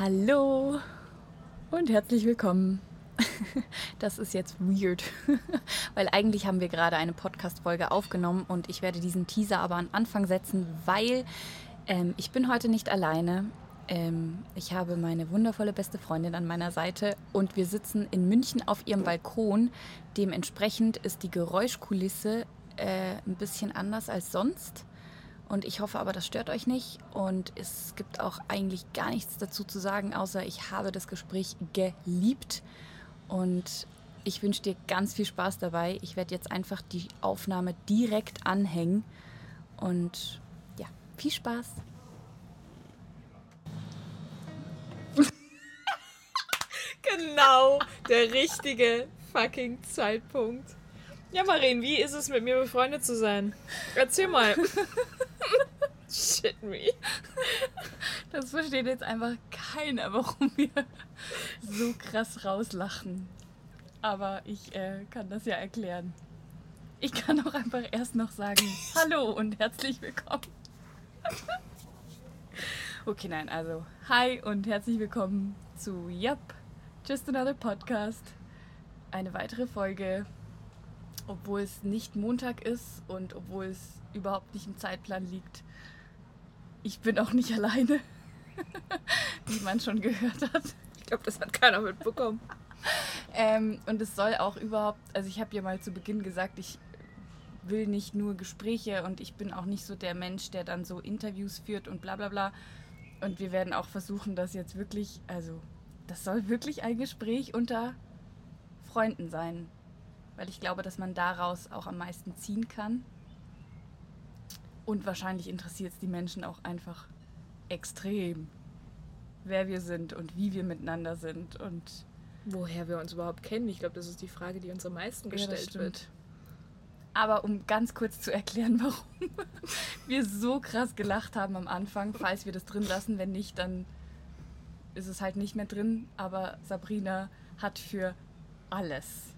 Hallo und herzlich willkommen. Das ist jetzt weird, weil eigentlich haben wir gerade eine Podcast-Folge aufgenommen und ich werde diesen Teaser aber an Anfang setzen, weil ähm, ich bin heute nicht alleine. Ähm, ich habe meine wundervolle beste Freundin an meiner Seite und wir sitzen in München auf ihrem Balkon. Dementsprechend ist die Geräuschkulisse äh, ein bisschen anders als sonst. Und ich hoffe aber, das stört euch nicht. Und es gibt auch eigentlich gar nichts dazu zu sagen, außer ich habe das Gespräch geliebt. Und ich wünsche dir ganz viel Spaß dabei. Ich werde jetzt einfach die Aufnahme direkt anhängen. Und ja, viel Spaß. genau der richtige fucking Zeitpunkt. Ja, Marien, wie ist es mit mir befreundet zu sein? Erzähl mal. Shit me. Das versteht jetzt einfach keiner, warum wir so krass rauslachen. Aber ich äh, kann das ja erklären. Ich kann auch einfach erst noch sagen, hallo und herzlich willkommen. Okay, nein, also hi und herzlich willkommen zu Yup, Just Another Podcast. Eine weitere Folge, obwohl es nicht Montag ist und obwohl es überhaupt nicht im Zeitplan liegt. Ich bin auch nicht alleine, wie man schon gehört hat. Ich glaube, das hat keiner mitbekommen. Ähm, und es soll auch überhaupt, also ich habe ja mal zu Beginn gesagt, ich will nicht nur Gespräche und ich bin auch nicht so der Mensch, der dann so Interviews führt und bla bla bla. Und wir werden auch versuchen, das jetzt wirklich, also das soll wirklich ein Gespräch unter Freunden sein. Weil ich glaube, dass man daraus auch am meisten ziehen kann. Und wahrscheinlich interessiert es die Menschen auch einfach extrem, wer wir sind und wie wir miteinander sind und woher wir uns überhaupt kennen. Ich glaube, das ist die Frage, die uns am meisten gestellt ja, wird. Aber um ganz kurz zu erklären, warum wir so krass gelacht haben am Anfang, falls wir das drin lassen, wenn nicht, dann ist es halt nicht mehr drin. Aber Sabrina hat für alles,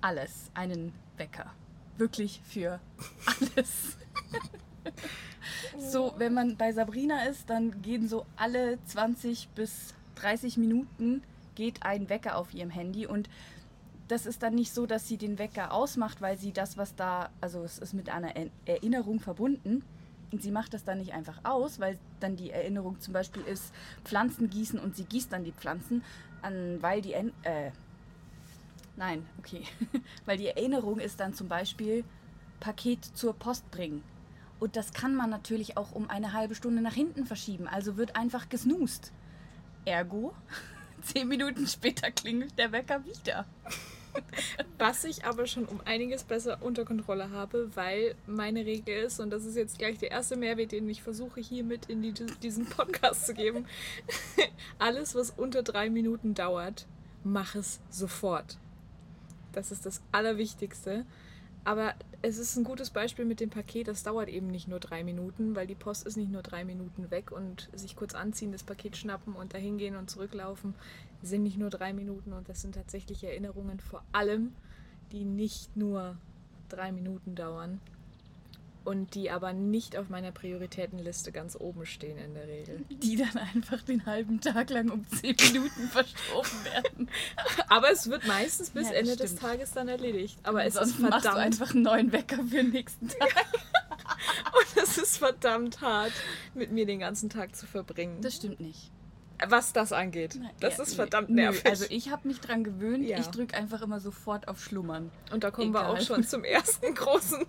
alles einen Wecker. Wirklich für alles. so, wenn man bei Sabrina ist, dann gehen so alle 20 bis 30 Minuten geht ein Wecker auf ihrem Handy und das ist dann nicht so, dass sie den Wecker ausmacht, weil sie das, was da, also es ist mit einer Erinnerung verbunden. Und sie macht das dann nicht einfach aus, weil dann die Erinnerung zum Beispiel ist, Pflanzen gießen und sie gießt dann die Pflanzen, an, weil die, äh, nein, okay, weil die Erinnerung ist dann zum Beispiel Paket zur Post bringen. Und das kann man natürlich auch um eine halbe Stunde nach hinten verschieben, also wird einfach gesnoost. Ergo, zehn Minuten später klingelt der Wecker wieder. Was ich aber schon um einiges besser unter Kontrolle habe, weil meine Regel ist, und das ist jetzt gleich der erste Mehrwert, den ich versuche hier mit in die, diesen Podcast zu geben. Alles, was unter drei Minuten dauert, mach es sofort. Das ist das Allerwichtigste. Aber es ist ein gutes Beispiel mit dem Paket. Das dauert eben nicht nur drei Minuten, weil die Post ist nicht nur drei Minuten weg und sich kurz anziehen, das Paket schnappen und dahin gehen und zurücklaufen sind nicht nur drei Minuten und das sind tatsächlich Erinnerungen vor allem, die nicht nur drei Minuten dauern und die aber nicht auf meiner Prioritätenliste ganz oben stehen in der Regel. Die dann einfach den halben Tag lang um zehn Minuten verschoben werden. aber es wird meistens bis ja, Ende stimmt. des Tages dann erledigt. Aber es ist verdammt machst du einfach einen neuen Wecker für den nächsten Tag. und es ist verdammt hart, mit mir den ganzen Tag zu verbringen. Das stimmt nicht was das angeht. Das ja, ist verdammt nee, nervig. Also ich habe mich dran gewöhnt. Ja. Ich drücke einfach immer sofort auf Schlummern. Und da kommen Egal. wir auch schon zum ersten großen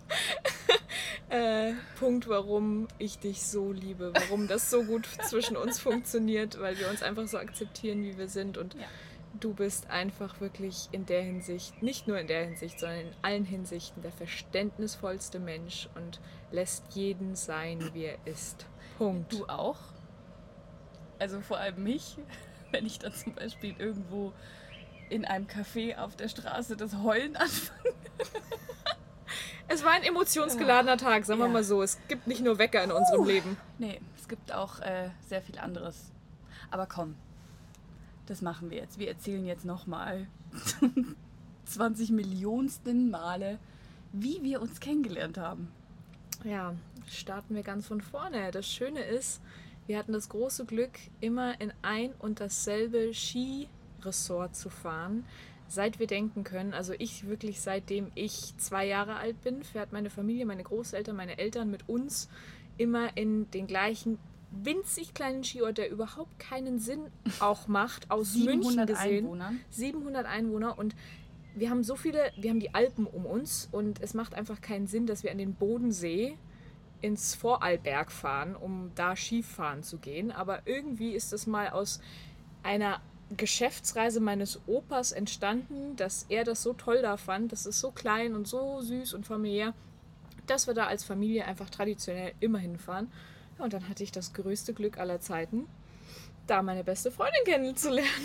äh, Punkt, warum ich dich so liebe, warum das so gut zwischen uns funktioniert, weil wir uns einfach so akzeptieren, wie wir sind und ja. du bist einfach wirklich in der Hinsicht, nicht nur in der Hinsicht, sondern in allen Hinsichten der verständnisvollste Mensch und lässt jeden sein, wie er ist. Punkt. Du auch? Also vor allem mich, wenn ich dann zum Beispiel irgendwo in einem Café auf der Straße das Heulen anfange. Es war ein emotionsgeladener Tag, sagen wir mal so. Es gibt nicht nur Wecker in unserem uh, Leben. Nee, es gibt auch äh, sehr viel anderes. Aber komm, das machen wir jetzt. Wir erzählen jetzt nochmal 20 Millionsten Male, wie wir uns kennengelernt haben. Ja, starten wir ganz von vorne. Das Schöne ist, wir hatten das große Glück, immer in ein und dasselbe Skiresort zu fahren, seit wir denken können. Also ich wirklich seitdem ich zwei Jahre alt bin, fährt meine Familie, meine Großeltern, meine Eltern mit uns immer in den gleichen winzig kleinen Skiort, der überhaupt keinen Sinn auch macht, aus München gesehen. Einwohnern. 700 Einwohner und wir haben so viele, wir haben die Alpen um uns und es macht einfach keinen Sinn, dass wir an den Bodensee ins Vorarlberg fahren, um da Skifahren zu gehen. Aber irgendwie ist das mal aus einer Geschäftsreise meines Opas entstanden, dass er das so toll da fand. Das ist so klein und so süß und familiär, dass wir da als Familie einfach traditionell immer hinfahren. Ja, und dann hatte ich das größte Glück aller Zeiten, da meine beste Freundin kennenzulernen.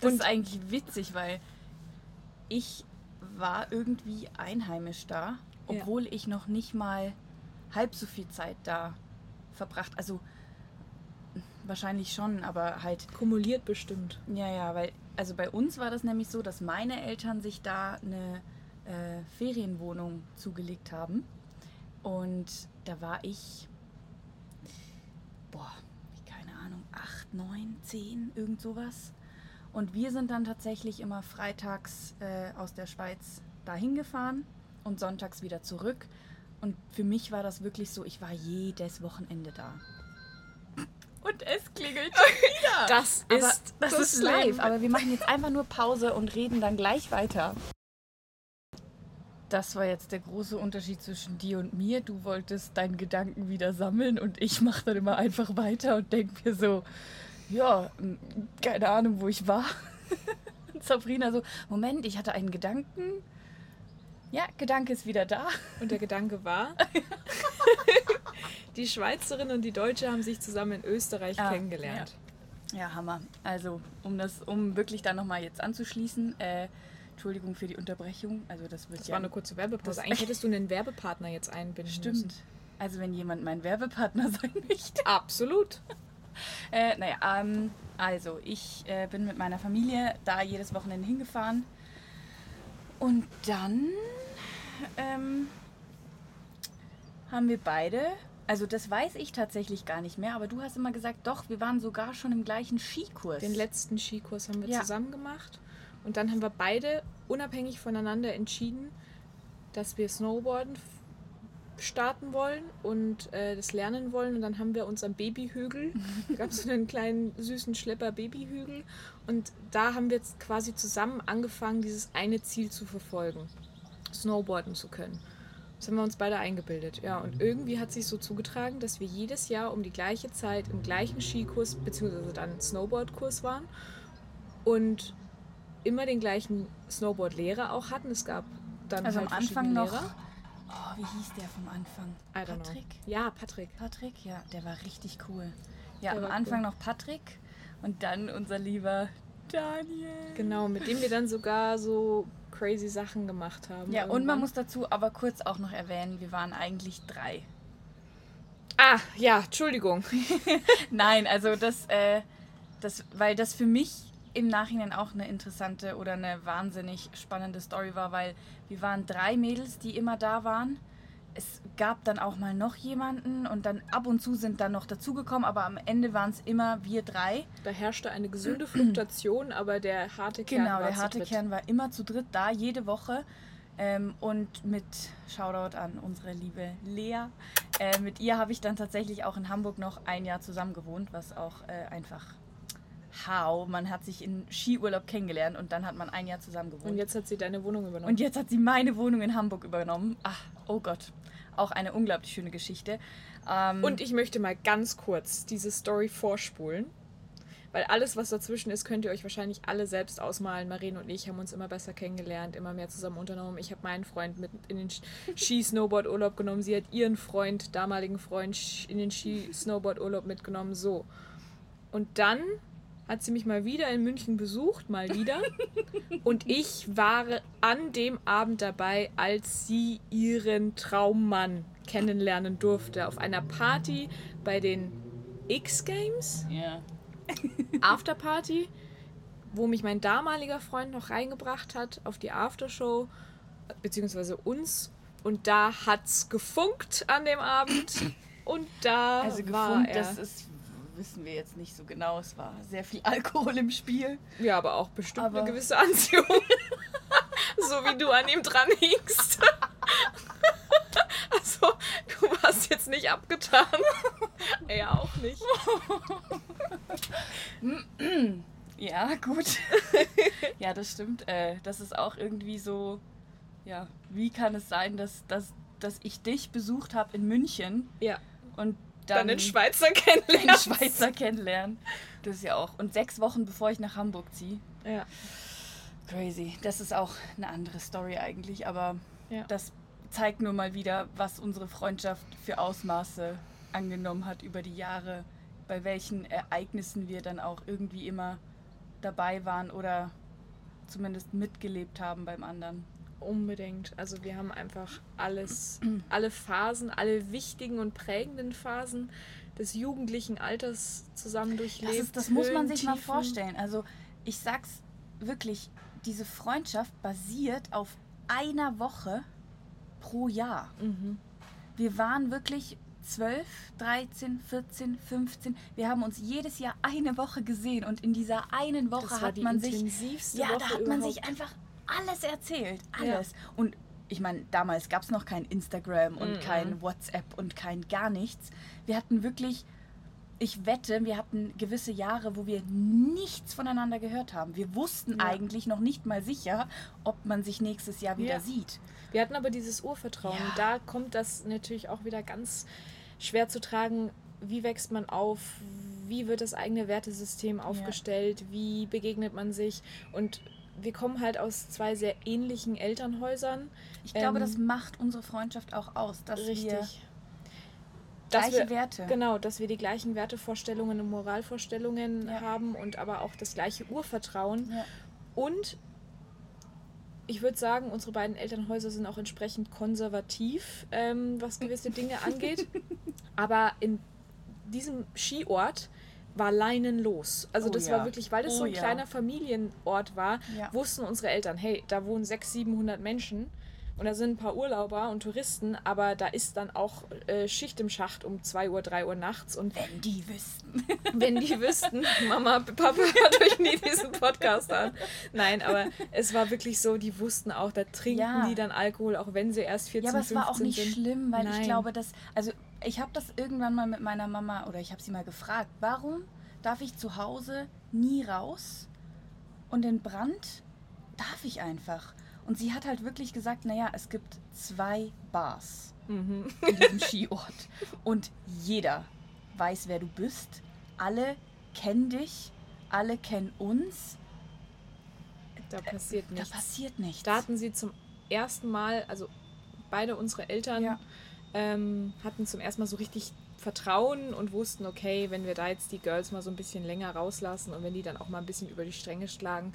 Das ist eigentlich witzig, weil ich war irgendwie einheimisch da, obwohl ich noch nicht mal halb so viel Zeit da verbracht. Also wahrscheinlich schon, aber halt Kumuliert bestimmt. Ja, ja, weil, also bei uns war das nämlich so, dass meine Eltern sich da eine äh, Ferienwohnung zugelegt haben. Und da war ich, boah, keine Ahnung, acht, neun, zehn, irgend sowas. Und wir sind dann tatsächlich immer freitags äh, aus der Schweiz dahin gefahren und sonntags wieder zurück. Und für mich war das wirklich so, ich war jedes Wochenende da. Und es klingelt schon wieder. Das Aber ist das, ist live, aber wir machen jetzt einfach nur Pause und reden dann gleich weiter. Das war jetzt der große Unterschied zwischen dir und mir. Du wolltest deinen Gedanken wieder sammeln und ich mache dann immer einfach weiter und denke mir so, ja, keine Ahnung, wo ich war. Und Sabrina so, Moment, ich hatte einen Gedanken. Ja, Gedanke ist wieder da. Und der Gedanke war, die Schweizerin und die Deutsche haben sich zusammen in Österreich Ah, kennengelernt. Ja, Hammer. Also, um das, um wirklich da nochmal jetzt anzuschließen, äh, Entschuldigung für die Unterbrechung. Also das wird Das ja war eine kurze Werbepause. Eigentlich hättest du einen Werbepartner jetzt einbinden Stimmt. müssen. Also wenn jemand mein Werbepartner sein möchte. Absolut. Äh, naja, ähm, also ich äh, bin mit meiner Familie da jedes Wochenende hingefahren. Und dann ähm, haben wir beide, also das weiß ich tatsächlich gar nicht mehr, aber du hast immer gesagt, doch, wir waren sogar schon im gleichen Skikurs. Den letzten Skikurs haben wir Ja. zusammen gemacht. Und dann haben wir beide unabhängig voneinander entschieden, dass wir Snowboarden starten wollen und äh, das lernen wollen. Und dann haben wir uns am Babyhügel, da gab es so einen kleinen süßen Schlepper Babyhügel. Und da haben wir jetzt quasi zusammen angefangen, dieses eine Ziel zu verfolgen, Snowboarden zu können. Das haben wir uns beide eingebildet. Ja, und irgendwie hat sich so zugetragen, dass wir jedes Jahr um die gleiche Zeit im gleichen Skikurs beziehungsweise dann Snowboardkurs waren und immer den gleichen Snowboard-Lehrer auch hatten. Es gab dann also halt am Anfang noch. Lehrer. Oh, wie hieß der vom Anfang? Don't know. Patrick? Ja, Patrick. Patrick, ja, der war richtig cool. Ja, Der am Anfang cool. noch Patrick und dann unser lieber Daniel. Genau, mit dem wir dann sogar so crazy Sachen gemacht haben. Ja, und man irgendwann. muss dazu aber kurz auch noch erwähnen, wir waren eigentlich drei. Ah, ja, Entschuldigung. Nein, also das, äh, das, weil das für mich im Nachhinein auch eine interessante oder eine wahnsinnig spannende Story war, weil wir waren drei Mädels, die immer da waren. Es gab dann auch mal noch jemanden und dann ab und zu sind dann noch dazugekommen, aber am Ende waren es immer wir drei. Da herrschte eine gesunde Fluktuation, aber der harte Kern Genau, war der zu harte dritt. Kern war immer zu dritt da, jede Woche. Ähm, und mit Shoutout an unsere liebe Lea. Äh, mit ihr habe ich dann tatsächlich auch in Hamburg noch ein Jahr zusammen gewohnt, was auch äh, einfach how. Man hat sich in Skiurlaub kennengelernt und dann hat man ein Jahr zusammen gewohnt. Und jetzt hat sie deine Wohnung übernommen. Und jetzt hat sie meine Wohnung in Hamburg übernommen. Ach, oh Gott. Auch eine unglaublich schöne Geschichte. Ähm, Und ich möchte mal ganz kurz diese Story vorspulen. Weil alles, was dazwischen ist, könnt ihr euch wahrscheinlich alle selbst ausmalen. Maren und ich haben uns immer besser kennengelernt, immer mehr zusammen unternommen. Ich habe meinen Freund mit in den Ski-Snowboard-Urlaub genommen. Sie hat ihren Freund, damaligen Freund, in den Ski-Snowboard-Urlaub mitgenommen. So. Und dann hat sie mich mal wieder in München besucht, mal wieder. und ich war an dem Abend dabei, als sie ihren Traummann kennenlernen durfte. Auf einer Party bei den X-Games. ja. Afterparty, wo mich mein damaliger Freund noch reingebracht hat auf die Aftershow, beziehungsweise uns. Und da hat's gefunkt an dem Abend. Und da Also war gefunden, er. das ist, wissen wir jetzt nicht so genau. Es war sehr viel Alkohol im Spiel. ja, aber auch bestimmt Aber- eine gewisse Anziehung. so wie du an ihm dran hingst. also, du warst jetzt nicht abgetan. er auch nicht. Ja, gut. ja, das stimmt. Äh, das ist auch irgendwie so, ja, wie kann es sein, dass, dass, dass ich dich besucht habe in München Ja. und Dann, dann, den Schweizer den kennenlernen. Schweizer kennenlernen. Das ist ja auch. Und sechs Wochen bevor ich nach Hamburg ziehe. Ja. Crazy. Das ist auch eine andere Story eigentlich, aber Ja. das zeigt nur mal wieder, was unsere Freundschaft für Ausmaße angenommen hat über die Jahre, bei welchen Ereignissen wir dann auch irgendwie immer dabei waren oder zumindest mitgelebt haben beim anderen. Unbedingt. Also wir haben einfach alles, alle Phasen, alle wichtigen und prägenden Phasen des jugendlichen Alters zusammen durchlebt. Das, ist, das muss man Höhen, sich mal Tiefen. vorstellen. Also ich sag's wirklich, diese Freundschaft basiert auf einer Woche pro Jahr. Mhm. Wir waren wirklich 12, 13, 14, 15. Wir haben uns jedes Jahr eine Woche gesehen und in dieser einen Woche hat man sich ja, Woche da hat man überhaupt. sich einfach alles erzählt, Ja. alles. Und ich meine, damals gab es noch kein Instagram und Mhm. kein WhatsApp und kein gar nichts. Wir hatten wirklich ich wette, wir hatten gewisse Jahre, wo wir nichts voneinander gehört haben. Wir wussten Ja. eigentlich noch nicht mal sicher, ob man sich nächstes Jahr wieder Ja. sieht. Wir hatten aber dieses Urvertrauen. Ja. Da kommt das natürlich auch wieder ganz schwer zu tragen. Wie wächst man auf? Wie wird das eigene Wertesystem aufgestellt? Wie begegnet man sich? Und wir kommen halt aus zwei sehr ähnlichen Elternhäusern. Ich glaube, Ähm, das macht unsere Freundschaft auch aus, dass wir Richtig. Dass gleiche wir- Werte. Genau, dass wir die gleichen Wertevorstellungen und Moralvorstellungen Ja. haben und aber auch das gleiche Urvertrauen. Ja. Und ich würde sagen, unsere beiden Elternhäuser sind auch entsprechend konservativ, ähm, was gewisse Dinge angeht. Aber in diesem Skiort war leinenlos. Also Oh das ja. war wirklich, weil das Oh so ein ja. kleiner Familienort war, Ja. wussten unsere Eltern, hey, da wohnen 600, 700 Menschen und da sind ein paar Urlauber und Touristen, aber da ist dann auch äh, Schicht im Schacht um 2 Uhr, 3 Uhr nachts und Wenn die wüssten. wenn die wüssten, Mama, Papa hört euch nie diesen Podcast an. Nein, aber es war wirklich so, die wussten auch, da trinken Ja. die dann Alkohol, auch wenn sie erst 14, Ja, aber es war auch 15 nicht sind. schlimm, weil Nein. ich glaube, dass. Also, ich habe das irgendwann mal mit meiner Mama oder ich habe sie mal gefragt, warum darf ich zu Hause nie raus und in Brand darf ich einfach? Und sie hat halt wirklich gesagt, naja, es gibt zwei Bars Mhm. in diesem Skiort und jeder weiß, wer du bist. Alle kennen dich, alle kennen uns. Da passiert Da nichts. passiert nichts. Da hatten sie zum ersten Mal, also beide unsere Eltern Ja. Ähm, hatten zum ersten Mal so richtig Vertrauen und wussten, okay, wenn wir da jetzt die Girls mal so ein bisschen länger rauslassen und wenn die dann auch mal ein bisschen über die Stränge schlagen,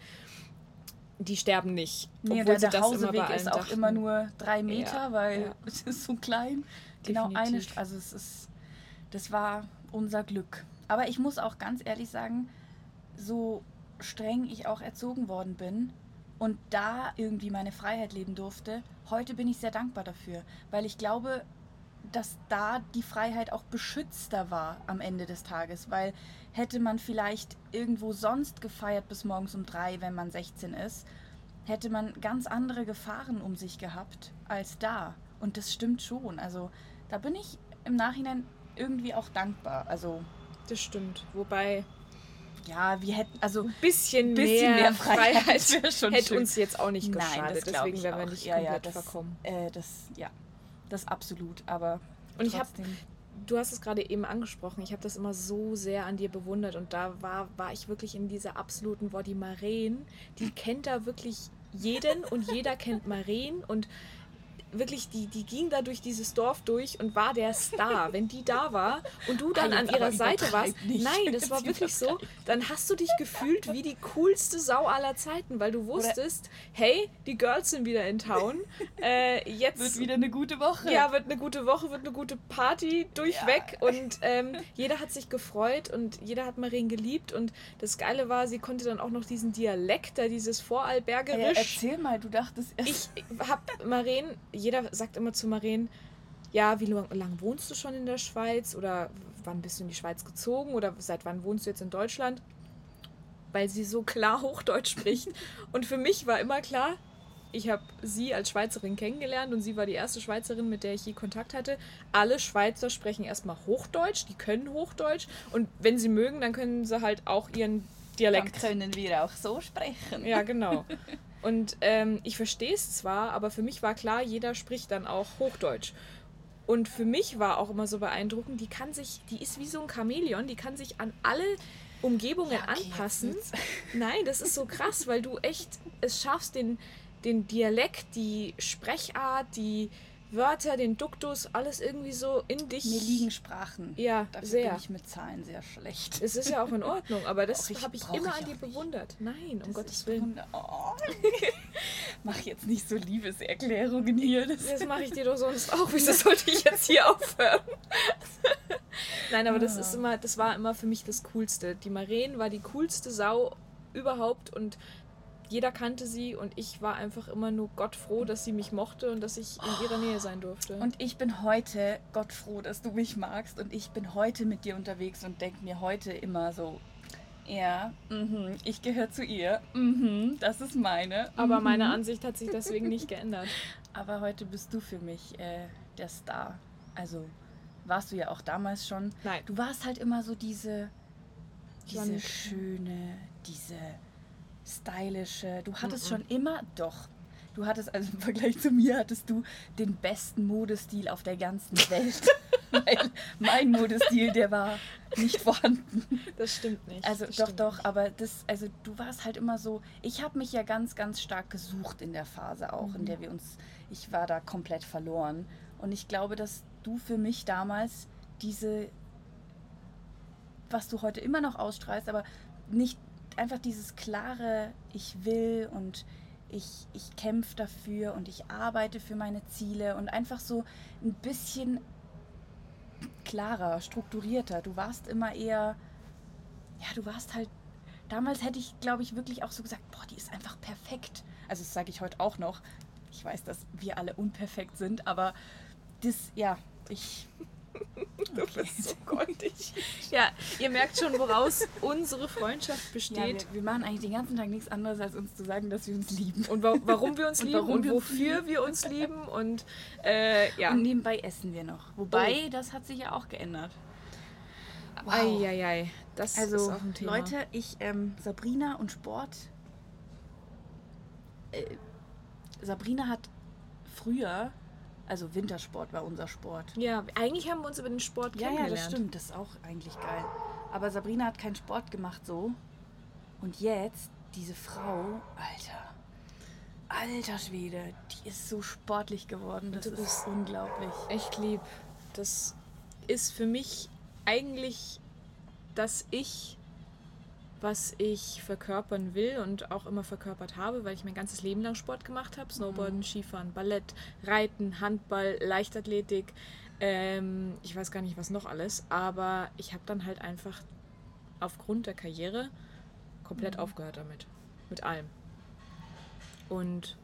die sterben nicht. Nee, obwohl der, der Hauseweg ist auch dachten. immer nur drei Meter, Ja, weil ja. es ist so klein. Genau eine, Definitiv. St- also es ist, das war unser Glück. Aber ich muss auch ganz ehrlich sagen, so streng ich auch erzogen worden bin und da irgendwie meine Freiheit leben durfte, heute bin ich sehr dankbar dafür, weil ich glaube, dass da die Freiheit auch beschützter war am Ende des Tages, weil hätte man vielleicht irgendwo sonst gefeiert bis morgens um drei, wenn man 16 ist, hätte man ganz andere Gefahren um sich gehabt als da. Und das stimmt schon. Also da bin ich im Nachhinein irgendwie auch dankbar. Also Das stimmt. Wobei ja, wir hätten, also ein bisschen, bisschen mehr, mehr Freiheit Freiheit, hätte schön. uns jetzt auch nicht Nein, geschadet. glaub Deswegen wären wir nicht Ja, ja, komplett das- verkommen. äh, das, ja, das absolut. Aber Und ich habe. Du hast es gerade eben angesprochen. Ich habe das immer so sehr an dir bewundert und da war, war ich wirklich in dieser absoluten Woddy Maren. Die kennt da wirklich jeden und jeder kennt Maren und wirklich, die, die ging da durch dieses Dorf durch und war der Star. Wenn die da war und du dann an ihrer Seite warst, nicht. nein, das war wirklich so, dann hast du dich gefühlt wie die coolste Sau aller Zeiten, weil du wusstest, hey, die Girls sind wieder in Town. Äh, jetzt Wird wieder eine gute Woche. ja, wird eine gute Woche, wird eine gute Party durchweg und ähm, jeder hat sich gefreut und jeder hat Maren geliebt und das Geile war, sie konnte dann auch noch diesen Dialekt, da dieses Ja, Vorarlbergerisch. erzähl mal, du dachtest erst. Ich hab Maren, jeder sagt immer zu Maren, ja, wie lang, lang wohnst du schon in der Schweiz oder wann bist du in die Schweiz gezogen oder seit wann wohnst du jetzt in Deutschland? Weil sie so klar Hochdeutsch spricht. Und für mich war immer klar, ich habe sie als Schweizerin kennengelernt und sie war die erste Schweizerin, mit der ich je Kontakt hatte. Alle Schweizer sprechen erstmal Hochdeutsch, die können Hochdeutsch und wenn sie mögen, dann können sie halt auch ihren Dialekt. Dann können wir auch so sprechen. Ja, genau. Und ähm, ich verstehe es zwar, aber für mich war klar, jeder spricht dann auch Hochdeutsch. Und für mich war auch immer so beeindruckend, die kann sich, die ist wie so ein Chamäleon, die kann sich an alle Umgebungen Ja, okay, anpassen. Nein, das ist so krass, weil du echt es schaffst, den, den Dialekt, die Sprechart, die Wörter, den Duktus, alles irgendwie so in dich. Mir liegen Sprachen. Ja, Dafür sehr. bin ich mit Zahlen sehr schlecht. Es ist ja auch in Ordnung, aber das habe ich immer ich an dir bewundert. Nein, um Das Gottes ist Willen. Oh. Mach jetzt nicht so Liebeserklärungen hier. Das Das mache ich dir doch sonst auch. Wieso sollte ich jetzt hier aufhören? Nein, aber das ist Ah. immer, das war immer für mich das Coolste. Die Maren war die coolste Sau überhaupt und jeder kannte sie und ich war einfach immer nur Gott froh, dass sie mich mochte und dass ich in ihrer Nähe sein durfte. Und ich bin heute Gott froh, dass du mich magst. Und ich bin heute mit dir unterwegs und denke mir heute immer so, ja, mhm, ich gehöre zu ihr. Mhm, das ist meine. aber mhm. meine Ansicht hat sich deswegen nicht geändert. Aber heute bist du für mich äh, der Star. Also warst du ja auch damals schon. Nein. Du warst halt immer so diese, diese schöne, diese stylische. Du hattest Mhm. schon immer, doch. Du hattest, also im Vergleich zu mir, hattest du den besten Modestil auf der ganzen Welt. Weil mein Modestil, der war nicht vorhanden. Das stimmt nicht. Also doch, stimmt doch, aber das, also du warst halt immer so, ich habe mich ja ganz, ganz stark gesucht in der Phase auch, in Mhm. der wir uns, ich war da komplett verloren. Und ich glaube, dass du für mich damals diese, was du heute immer noch ausstrahlst, aber nicht einfach dieses klare, ich will und ich, ich kämpfe dafür und ich arbeite für meine Ziele und einfach so ein bisschen klarer, strukturierter. Du warst immer eher, ja, du warst halt, damals hätte ich, glaube ich, wirklich auch so gesagt, boah, die ist einfach perfekt. Also das sage ich heute auch noch. Ich weiß, dass wir alle unperfekt sind, aber das, ja, ich... Du bist so goldig. Ja, ihr merkt schon, woraus unsere Freundschaft Ja, besteht. wir, wir machen eigentlich den ganzen Tag nichts anderes, als uns zu sagen, dass wir uns lieben. und wa warum wir uns Und lieben warum und wir wofür wir uns lieben und äh, ja. Und nebenbei essen wir noch. Wobei, das hat sich ja auch geändert. Wow. Eieiei, das ist Also, auch ein Thema. Leute, ich, ähm, Sabrina und Sport. Äh, Sabrina hat früher, also Wintersport war unser Sport. ja, eigentlich haben wir uns über den Sport Ja, ja, kennengelernt. das stimmt, das ist auch eigentlich geil. Aber Sabrina hat keinen Sport gemacht so. Und jetzt, diese Frau, Alter, alter Schwede, die ist so sportlich geworden. Das Du ist unglaublich. Echt lieb. Das ist für mich eigentlich das Ich, was ich verkörpern will und auch immer verkörpert habe, weil ich mein ganzes Leben lang Sport gemacht habe. Snowboarden, Skifahren, Ballett, Reiten, Handball, Leichtathletik. Ähm, ich weiß gar nicht, was noch alles. Aber ich habe dann halt einfach aufgrund der Karriere komplett aufgehört damit. Mit allem. Und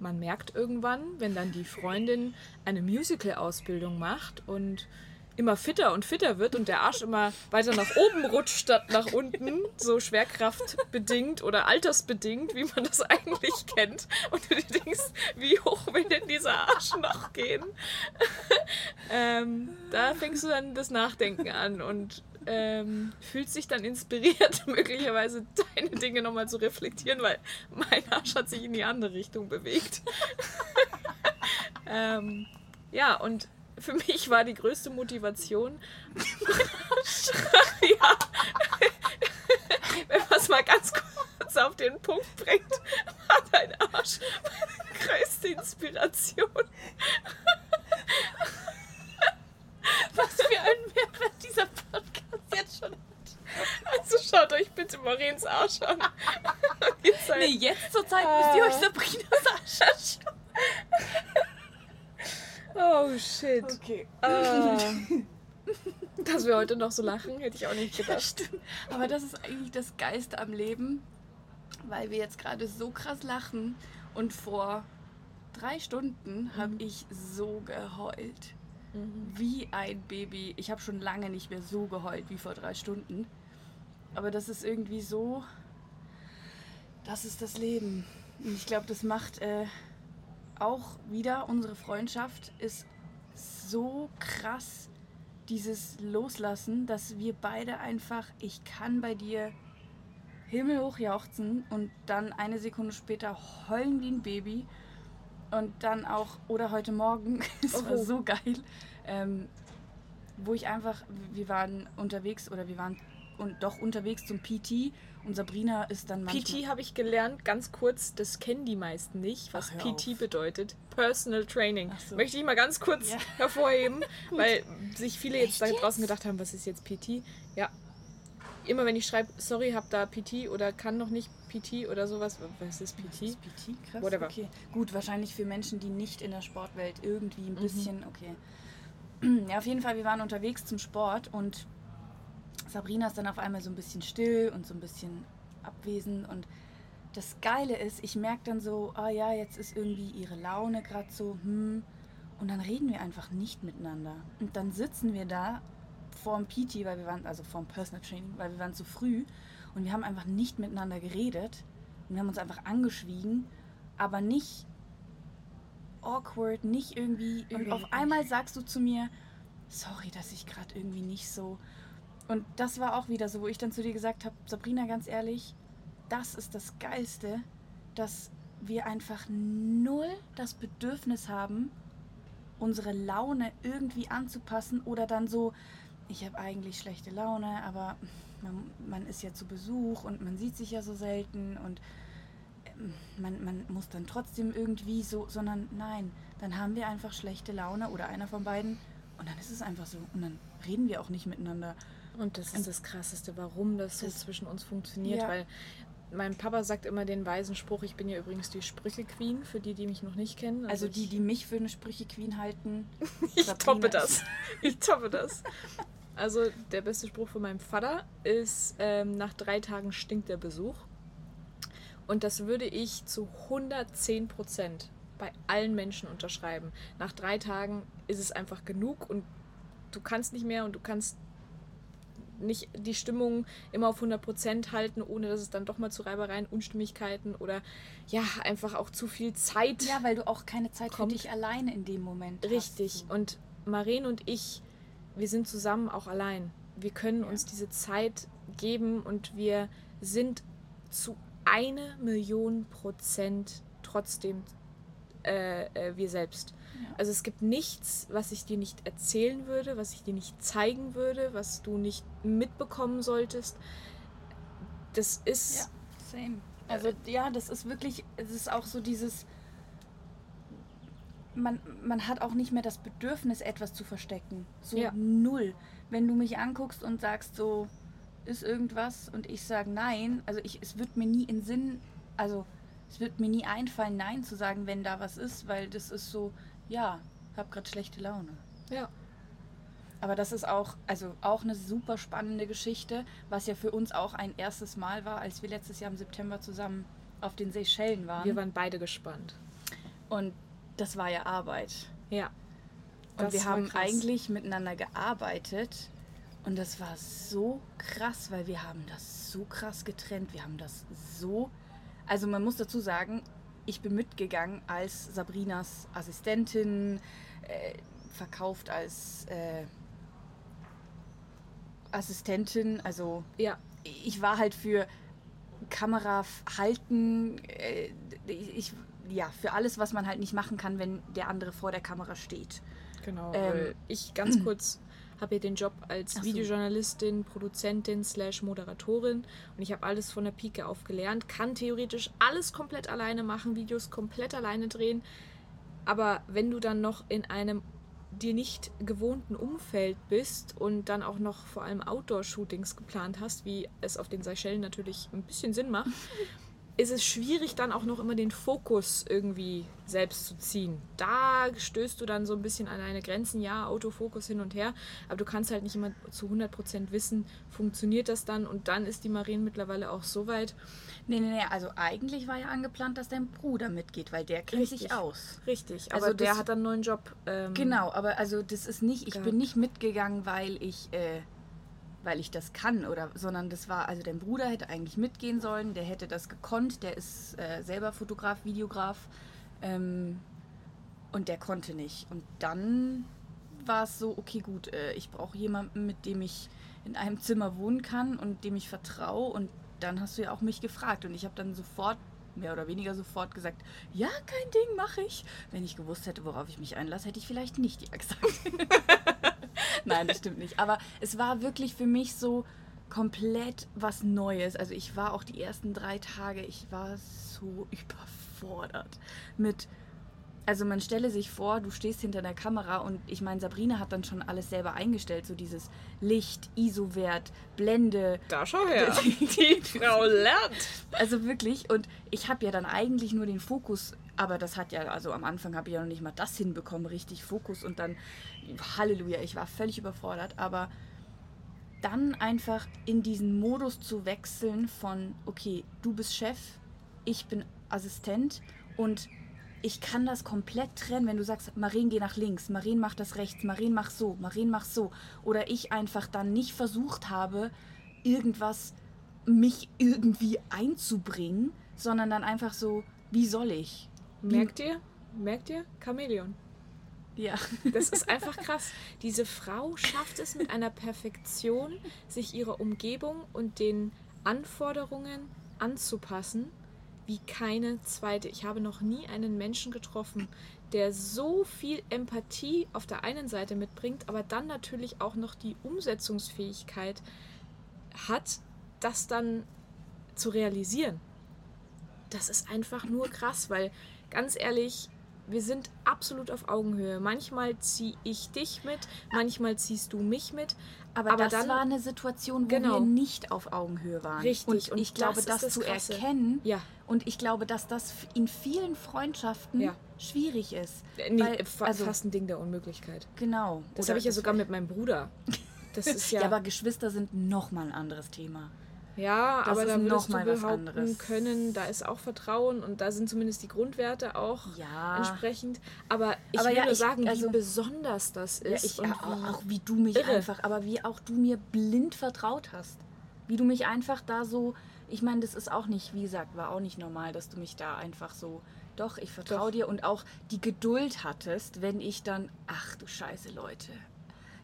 man merkt irgendwann, wenn dann die Freundin eine Musical-Ausbildung macht und immer fitter und fitter wird und der Arsch immer weiter nach oben rutscht statt nach unten, so schwerkraftbedingt oder altersbedingt, wie man das eigentlich kennt. Und du denkst, wie hoch will denn dieser Arsch noch gehen? ähm, da fängst du dann das Nachdenken an und ähm, fühlst dich dann inspiriert, möglicherweise deine Dinge nochmal zu reflektieren, weil mein Arsch hat sich in die andere Richtung bewegt. ähm, ja, und für mich war die größte Motivation, ja, wenn man es mal ganz kurz auf den Punkt bringt, war dein Arsch meine größte Inspiration. Was für ein Mehrwert dieser Podcast jetzt schon hat. Also schaut euch bitte Marens Arsch an. Seid- Nee, jetzt zur Zeit müsst ihr Ah. euch Sabrinas Arsch anschauen. Oh shit. Okay. Ah. Dass wir heute noch so lachen, hätte ich auch nicht Ja, gedacht. stimmt. Aber das ist eigentlich das Geiste am Leben, weil wir jetzt gerade so krass lachen und vor drei Stunden habe ich so geheult. Mhm. Wie ein Baby. Ich habe schon lange nicht mehr so geheult wie vor drei Stunden. Aber das ist irgendwie so. Das ist das Leben. Und ich glaube, das macht äh, auch wieder unsere Freundschaft ist so krass dieses Loslassen, dass wir beide einfach, ich kann bei dir himmelhoch jauchzen und dann eine Sekunde später heulen wie ein Baby und dann auch, oder heute Morgen, es war so geil, ähm, wo ich einfach, wir waren unterwegs oder wir waren und doch unterwegs zum PT und Sabrina ist dann manchmal... PT habe ich gelernt, ganz kurz, das kennen die meisten nicht, was Ach, PT auf. bedeutet. Personal Training. So. Möchte ich mal ganz kurz Ja. hervorheben, weil sich viele jetzt da draußen gedacht haben, was ist jetzt PT? Ja. Immer wenn ich schreibe, sorry, hab da PT oder kann noch nicht PT oder sowas, was ist Was PT? ist PT? Krass, Whatever. okay. Gut, wahrscheinlich für Menschen, die nicht in der Sportwelt irgendwie Mhm. ein bisschen, okay. Ja, auf jeden Fall, wir waren unterwegs zum Sport und Sabrina ist dann auf einmal so ein bisschen still und so ein bisschen abwesend und das Geile ist, ich merke dann so, ah ja, jetzt ist irgendwie ihre Laune gerade so, hm, und dann reden wir einfach nicht miteinander. Und dann sitzen wir da vorm PT, weil wir waren, also vorm Personal Training, weil wir waren zu früh und wir haben einfach nicht miteinander geredet und wir haben uns einfach angeschwiegen, aber nicht awkward, nicht irgendwie. Und auf einmal sagst du zu mir, sorry, dass ich gerade irgendwie nicht so. Und das war auch wieder so, wo ich dann zu dir gesagt habe, Sabrina, ganz ehrlich, das ist das Geilste, dass wir einfach null das Bedürfnis haben, unsere Laune irgendwie anzupassen oder dann so, ich habe eigentlich schlechte Laune, aber man, man ist ja zu Besuch und man sieht sich ja so selten und ähm, man, man muss dann trotzdem irgendwie so, sondern nein, dann haben wir einfach schlechte Laune oder einer von beiden und dann ist es einfach so und dann reden wir auch nicht miteinander. Und das ist das Krasseste, warum das so Das- zwischen uns funktioniert, Ja. weil mein Papa sagt immer den weisen Spruch, ich bin ja übrigens die Sprüche-Queen, für die, die mich noch nicht kennen. Also die, ich- die mich für eine Sprüche-Queen halten, Ich toppe das. Ich toppe das. Also der beste Spruch von meinem Vater ist, ähm, nach drei Tagen stinkt der Besuch. Und das würde ich zu 110 Prozent bei allen Menschen unterschreiben. Nach drei Tagen ist es einfach genug und du kannst nicht mehr und du kannst nicht die Stimmung immer auf 100 Prozent halten, ohne dass es dann doch mal zu Reibereien, Unstimmigkeiten oder ja, einfach auch zu viel Zeit ja, weil du auch keine Zeit Kommt. für dich alleine in dem Moment Richtig. hast. so. Und Maren und ich, wir sind zusammen auch allein. Wir können Ja. uns diese Zeit geben und wir sind zu eine Million Prozent trotzdem äh, äh, wir selbst. Ja. Also es gibt nichts, was ich dir nicht erzählen würde, was ich dir nicht zeigen würde, was du nicht mitbekommen solltest. Das ist Ja, same. Also ja, das ist wirklich, es ist auch so dieses, man, man hat auch nicht mehr das Bedürfnis, etwas zu verstecken. So Ja. null. Wenn du mich anguckst und sagst so, ist irgendwas und ich sage nein, also ich, es wird mir nie in Sinn, also es wird mir nie einfallen, nein zu sagen, wenn da was ist, weil das ist so, ja, hab gerade schlechte Laune. ja. Aber das ist auch, also auch eine super spannende Geschichte, was ja für uns auch ein erstes Mal war, als wir letztes Jahr im September zusammen auf den Seychellen waren. Wir waren beide gespannt. und das war ja Arbeit. Ja. Und Das wir haben krass. eigentlich miteinander gearbeitet. Und das war so krass, weil wir haben das so krass getrennt. Wir haben das so. Also man muss dazu sagen, ich bin mitgegangen als Sabrinas Assistentin, äh, verkauft als äh, Assistentin. Also Ja. ich war halt für Kamera halten, äh, ich, ja, für alles, was man halt nicht machen kann, wenn der andere vor der Kamera steht. Genau, Ähm, ich ganz kurz habe hier den Job als so. Videojournalistin, Produzentin slash Moderatorin und ich habe alles von der Pike auf gelernt, kann theoretisch alles komplett alleine machen, Videos komplett alleine drehen, aber wenn du dann noch in einem dir nicht gewohnten Umfeld bist und dann auch noch vor allem Outdoor-Shootings geplant hast, wie es auf den Seychellen natürlich ein bisschen Sinn macht, ist es schwierig, dann auch noch immer den Fokus irgendwie selbst zu ziehen. Da stößt du dann so ein bisschen an deine Grenzen. Ja, Autofokus hin und her, aber du kannst halt nicht immer zu 100% wissen, funktioniert das dann und dann ist die Marien mittlerweile auch so weit. Nee, nee, nee, also eigentlich war ja angeplant, dass dein Bruder mitgeht, weil der kennt Richtig. sich aus. Richtig, Also aber der das- hat dann einen neuen Job. Ähm, Genau, aber also das ist nicht, ich gehabt. bin nicht mitgegangen, weil ich, äh, weil ich das kann, oder, sondern das war, also dein Bruder hätte eigentlich mitgehen sollen, der hätte das gekonnt, der ist äh, selber Fotograf, Videograf ähm, und der konnte nicht. Und dann war es so, okay, gut, äh, ich brauche jemanden, mit dem ich in einem Zimmer wohnen kann und dem ich vertraue und dann hast du ja auch mich gefragt und ich habe dann sofort mehr oder weniger sofort gesagt, ja, kein Ding, mache ich. Wenn ich gewusst hätte, worauf ich mich einlasse, hätte ich vielleicht nicht ja gesagt. Nein, das stimmt nicht. Aber es war wirklich für mich so komplett was Neues. Also ich war auch die ersten drei Tage, ich war so überfordert mit also man stelle sich vor, du stehst hinter der Kamera und ich meine, Sabrina hat dann schon alles selber eingestellt, so dieses Licht, ISO-Wert, Blende, Da schau her. Die Frau lernt. also wirklich. Und ich habe ja dann eigentlich nur den Fokus, aber das hat ja, also am Anfang habe ich ja noch nicht mal das hinbekommen, richtig Fokus. Und dann, Halleluja, ich war völlig überfordert. Aber dann einfach in diesen Modus zu wechseln von, okay, du bist Chef, ich bin Assistent und ich kann das komplett trennen, wenn du sagst, Maren, geh nach links, Maren, mach das rechts, Maren, mach so, Maren, mach so. Oder ich einfach dann nicht versucht habe, irgendwas, mich irgendwie einzubringen, sondern dann einfach so, wie soll ich? Wie- Merkt ihr? Merkt ihr? Chamäleon. Ja. Das ist einfach krass. Diese Frau schafft es mit einer Perfektion, sich ihrer Umgebung und den Anforderungen anzupassen, wie keine zweite. Ich habe noch nie einen Menschen getroffen, der so viel Empathie auf der einen Seite mitbringt, aber dann natürlich auch noch die Umsetzungsfähigkeit hat, das dann zu realisieren. Das ist einfach nur krass, weil ganz ehrlich, wir sind absolut auf Augenhöhe. Manchmal ziehe ich dich mit, manchmal ziehst du mich mit. Aber, Aber das dann- war eine Situation, wo Genau. wir nicht auf Augenhöhe waren. Richtig, Und, und ich glaube, das ist das, das zu Krasse. erkennen Ja. und ich glaube, dass das in vielen Freundschaften Ja. schwierig ist. Äh, Nee, Weil, also, fast ein Ding der Unmöglichkeit. genau. Das habe ich ja sogar mit meinem Bruder. Das ist ja. Ja, aber Geschwister sind nochmal ein anderes Thema. Ja, Das aber da würdest du behaupten können, da ist auch Vertrauen und da sind zumindest die Grundwerte auch Ja. entsprechend. Aber ich Aber will ja, nur ich- sagen, also- wie besonders das Ja, ist. ich, und auch, wie, auch wie du mich irre. einfach, aber wie auch du mir blind vertraut hast. Wie du mich einfach da so, ich meine, das ist auch nicht, wie gesagt, war auch nicht normal, dass du mich da einfach so, doch, ich vertraue dir und auch die Geduld hattest, wenn ich dann, ach du Scheiße, Leute.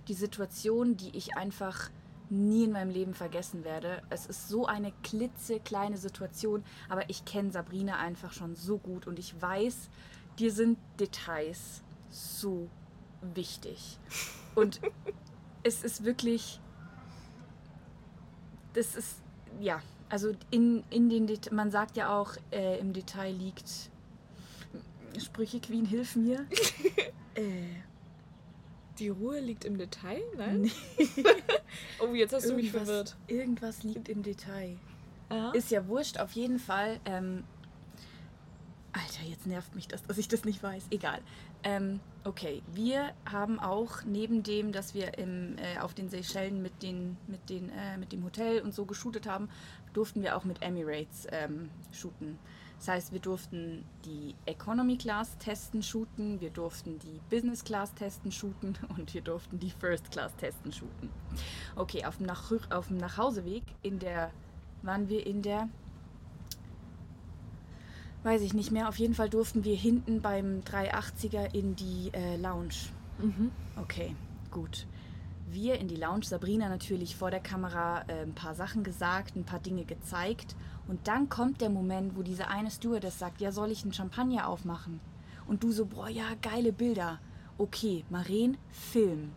Die Situation, die ich einfach nie in meinem Leben vergessen werde. Es ist so eine klitzekleine Situation, aber ich kenne Sabrina einfach schon so gut und ich weiß, dir sind Details so wichtig. Und es ist wirklich, das ist, ja, also in, in den Det man sagt ja auch, äh, im Detail liegt, Sprüche Queen, hilf mir. äh, die Ruhe liegt im Detail? Nein? oh, jetzt hast du mich irgendwas, verwirrt. irgendwas liegt im Detail. Ja. Ist ja wurscht, auf jeden Fall. Ähm, Alter, jetzt nervt mich das, dass ich das nicht weiß. Egal. Ähm, okay, wir haben auch neben dem, dass wir im, äh, auf den Seychellen mit, den, mit, den, äh, mit dem Hotel und so geshootet haben, durften wir auch mit Emirates ähm, shooten. Das heißt, wir durften die Economy Class testen, shooten, wir durften die Business Class testen, shooten und wir durften die First Class testen, shooten. Okay, auf dem, Nach auf dem Nachhauseweg in der, waren wir in der, weiß ich nicht mehr, auf jeden Fall durften wir hinten beim 380er in die äh, Lounge. Mhm. Okay, gut. Wir in die Lounge, Sabrina natürlich vor der Kamera äh, ein paar Sachen gesagt, ein paar Dinge gezeigt. Und dann kommt der Moment, wo diese eine Stewardess sagt, ja, soll ich einen Champagner aufmachen? Und du so, boah, ja, geile Bilder. Okay, Maren, Film.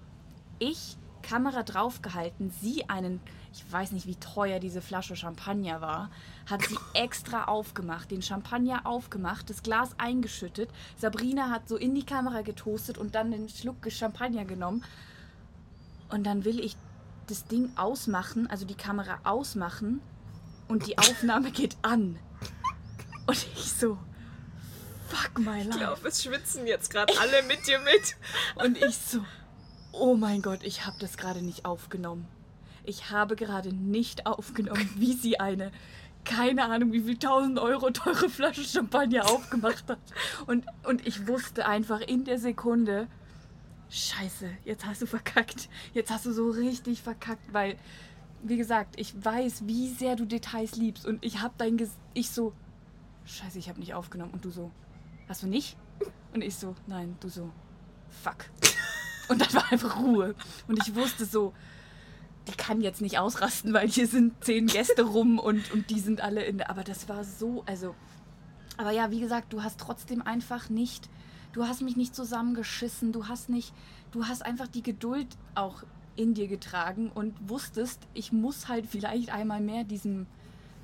Ich, Kamera draufgehalten, sie einen, ich weiß nicht, wie teuer diese Flasche Champagner war, hat sie extra aufgemacht, den Champagner aufgemacht, das Glas eingeschüttet. Sabrina hat so in die Kamera getoastet und dann den Schluck Champagner genommen. Und dann will ich das Ding ausmachen, also die Kamera ausmachen und die Aufnahme geht an. Und ich so, fuck my life. Ich glaube, es schwitzen jetzt gerade alle mit dir mit. Und ich so, oh mein Gott, ich habe das gerade nicht aufgenommen. Ich habe gerade nicht aufgenommen, wie sie eine, keine Ahnung, wie viel tausend Euro teure Flasche Champagner aufgemacht hat. Und, und ich wusste einfach in der Sekunde, scheiße, jetzt hast du verkackt. Jetzt hast du so richtig verkackt, weil, wie gesagt, ich weiß, wie sehr du Details liebst. Und ich habe dein Ges ich so, scheiße, ich habe nicht aufgenommen. Und du so, hast du nicht? Und ich so, nein, du so, fuck. Und dann war einfach Ruhe. Und ich wusste so, die kann jetzt nicht ausrasten, weil hier sind zehn Gäste rum und, und die sind alle in. Aber das war so, also. Aber ja, wie gesagt, du hast trotzdem einfach nicht, du hast mich nicht zusammengeschissen, du hast nicht, du hast einfach die Geduld auch in dir getragen und wusstest, ich muss halt vielleicht einmal mehr diesem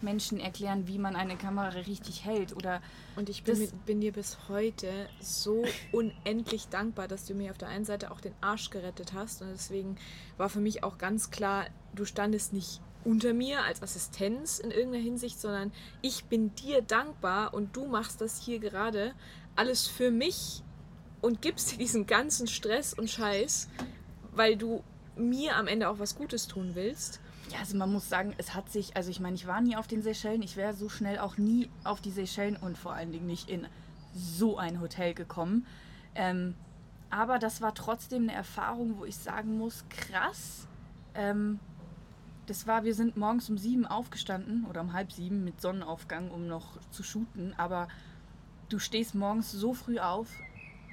Menschen erklären, wie man eine Kamera richtig hält oder und ich bin, mit, bin, dir bis heute so unendlich dankbar, dass du mir auf der einen Seite auch den Arsch gerettet hast. Und deswegen war für mich auch ganz klar, du standest nicht unter mir als Assistenz in irgendeiner Hinsicht, sondern ich bin dir dankbar und du machst das hier gerade alles für mich und gibst dir diesen ganzen Stress und Scheiß, weil du mir am Ende auch was Gutes tun willst. Ja, also man muss sagen, es hat sich, also ich meine, ich war nie auf den Seychellen, ich wäre so schnell auch nie auf die Seychellen und vor allen Dingen nicht in so ein Hotel gekommen. Ähm, aber das war trotzdem eine Erfahrung, wo ich sagen muss, krass. Ähm, das war, wir sind morgens um sieben aufgestanden oder um halb sieben mit Sonnenaufgang, um noch zu shooten. Aber du stehst morgens so früh auf,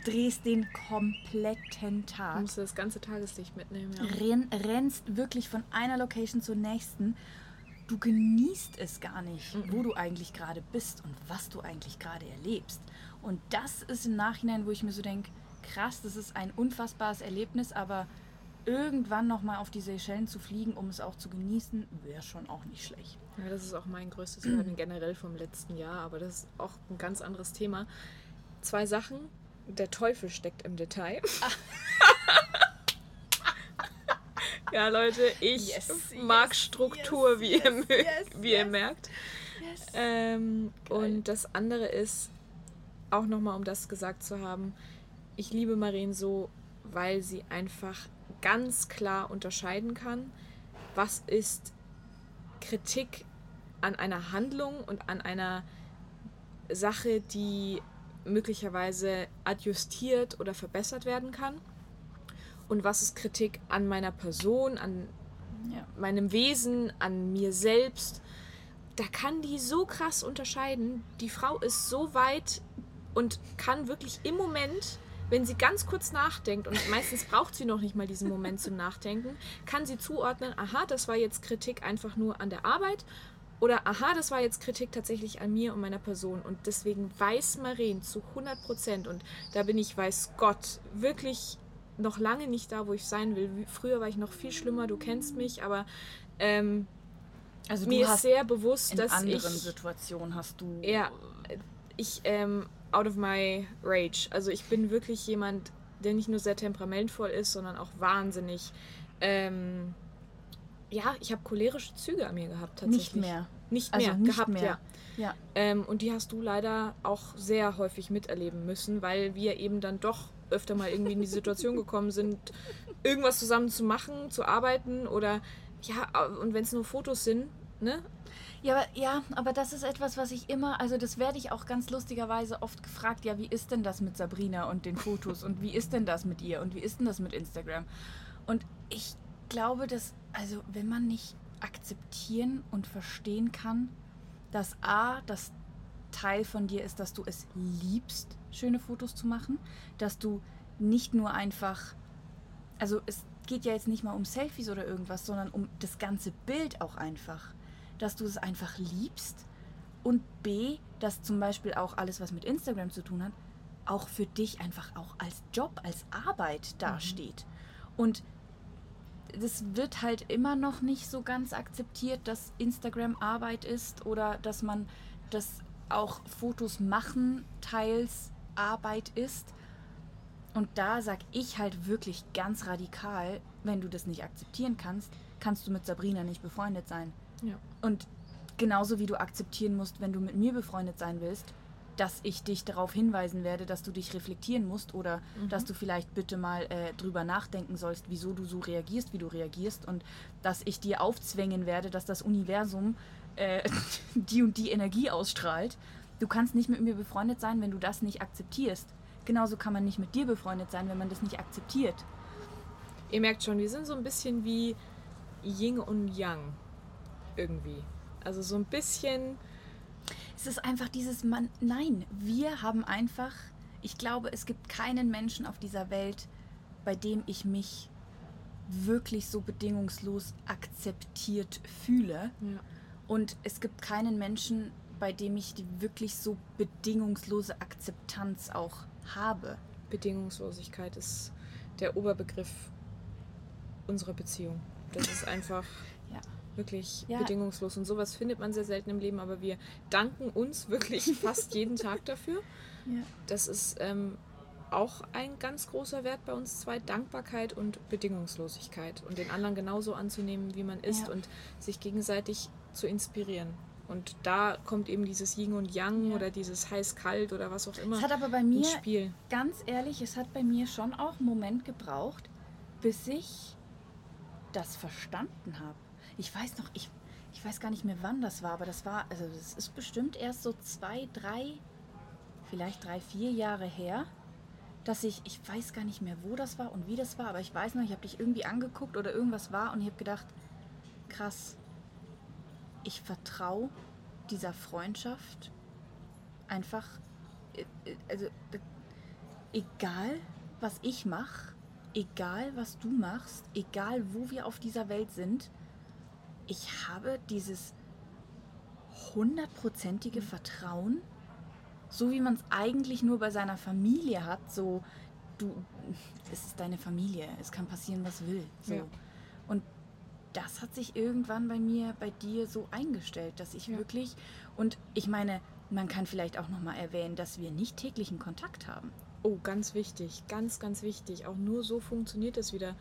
drehst den kompletten Tag. Du musst das ganze Tageslicht mitnehmen, ja. Renn, rennst wirklich von einer Location zur nächsten. Du genießt es gar nicht, mhm. wo du eigentlich gerade bist und was du eigentlich gerade erlebst. Und das ist im Nachhinein, wo ich mir so denke, krass, das ist ein unfassbares Erlebnis, aber irgendwann nochmal auf die Seychellen zu fliegen, um es auch zu genießen, wäre schon auch nicht schlecht. Ja, das ist auch mein größtes Learning generell vom letzten Jahr, aber das ist auch ein ganz anderes Thema. Zwei Sachen, der Teufel steckt im Detail. ja, Leute, ich yes, mag yes, Struktur, yes, wie, ihr, wie ihr merkt. Ähm, und das andere ist, auch nochmal, um das gesagt zu haben, ich liebe Marien so, weil sie einfach ganz klar unterscheiden kann, was ist Kritik an einer Handlung und an einer Sache, die möglicherweise adjustiert oder verbessert werden kann und was ist Kritik an meiner Person, an ja. meinem Wesen, an mir selbst. Da kann die so krass unterscheiden. Die Frau ist so weit und kann wirklich im Moment, wenn sie ganz kurz nachdenkt, und meistens braucht sie noch nicht mal diesen Moment zum Nachdenken, kann sie zuordnen, aha, das war jetzt Kritik einfach nur an der Arbeit oder, aha, das war jetzt Kritik tatsächlich an mir und meiner Person. Und deswegen weiß Maren zu 100 Prozent, und da bin ich, weiß Gott, wirklich noch lange nicht da, wo ich sein will. Früher war ich noch viel schlimmer, du kennst mich, aber ähm, also mir ist sehr bewusst, in dass anderen ich, Situationen hast du. Ja, ich, ähm, out of my rage. Also ich bin wirklich jemand, der nicht nur sehr temperamentvoll ist, sondern auch wahnsinnig. Ähm, ja, ich habe cholerische Züge an mir gehabt tatsächlich. Nicht mehr. Nicht also mehr nicht gehabt, mehr. ja. ja. Ähm, und die hast du leider auch sehr häufig miterleben müssen, weil wir eben dann doch öfter mal irgendwie in die Situation gekommen sind, irgendwas zusammen zu machen, zu arbeiten oder ja, und wenn es nur Fotos sind, ne? Ja aber, ja, aber das ist etwas, was ich immer, also das werde ich auch ganz lustigerweise oft gefragt, ja, wie ist denn das mit Sabrina und den Fotos und wie ist denn das mit ihr und wie ist denn das mit Instagram? Und ich glaube, dass, also wenn man nicht akzeptieren und verstehen kann, dass A, das Teil von dir ist, dass du es liebst, schöne Fotos zu machen, dass du nicht nur einfach, also es geht ja jetzt nicht mal um Selfies oder irgendwas, sondern um das ganze Bild auch einfach, dass du es einfach liebst und B, dass zum Beispiel auch alles, was mit Instagram zu tun hat, auch für dich einfach auch als Job, als Arbeit dasteht. Mhm. Und das wird halt immer noch nicht so ganz akzeptiert, dass Instagram Arbeit ist oder dass man das auch Fotos machen teils Arbeit ist. Und da sag ich halt wirklich ganz radikal, wenn du das nicht akzeptieren kannst, kannst du mit Sabrina nicht befreundet sein. Ja. Und genauso wie du akzeptieren musst, wenn du mit mir befreundet sein willst, dass ich dich darauf hinweisen werde, dass du dich reflektieren musst oder Mhm. dass du vielleicht bitte mal äh, drüber nachdenken sollst, wieso du so reagierst, wie du reagierst und dass ich dir aufzwängen werde, dass das Universum äh, die und die Energie ausstrahlt. Du kannst nicht mit mir befreundet sein, wenn du das nicht akzeptierst. Genauso kann man nicht mit dir befreundet sein, wenn man das nicht akzeptiert. Ihr merkt schon, wir sind so ein bisschen wie Yin und Yang. Irgendwie. Also so ein bisschen. Es ist einfach dieses Mann. Nein, wir haben einfach. Ich glaube, es gibt keinen Menschen auf dieser Welt, bei dem ich mich wirklich so bedingungslos akzeptiert fühle. Ja. Und es gibt keinen Menschen, bei dem ich die wirklich so bedingungslose Akzeptanz auch habe. Bedingungslosigkeit ist der Oberbegriff unserer Beziehung. Das ist einfach. Wirklich Ja. bedingungslos. Und sowas findet man sehr selten im Leben, aber wir danken uns wirklich fast jeden Tag dafür. Ja. Das ist ähm, auch ein ganz großer Wert bei uns zwei, Dankbarkeit und Bedingungslosigkeit. Und den anderen genauso anzunehmen, wie man ist Ja. und sich gegenseitig zu inspirieren. Und da kommt eben dieses Yin und Yang Ja. oder dieses heiß-kalt oder was auch immer Es hat aber bei mir ganz ehrlich, es hat bei mir schon auch einen Moment gebraucht, bis ich das verstanden habe. Ich weiß noch, ich, ich weiß gar nicht mehr, wann das war, aber das war, also das ist bestimmt erst so zwei, drei, vielleicht drei, vier Jahre her, dass ich, ich weiß gar nicht mehr, wo das war und wie das war, aber ich weiß noch, ich habe dich irgendwie angeguckt oder irgendwas war und ich habe gedacht, krass, ich vertraue dieser Freundschaft einfach, äh, äh, also äh, egal was ich mache, egal was du machst, egal wo wir auf dieser Welt sind, ich habe dieses hundertprozentige Vertrauen, so wie man es eigentlich nur bei seiner Familie hat, so du, es ist deine Familie, es kann passieren, was will. So. Ja. Und das hat sich irgendwann bei mir, bei dir so eingestellt, dass ich Ja. wirklich, und ich meine, man kann vielleicht auch nochmal erwähnen, dass wir nicht täglichen Kontakt haben. Oh, ganz wichtig, ganz, ganz wichtig. Auch nur so funktioniert es wieder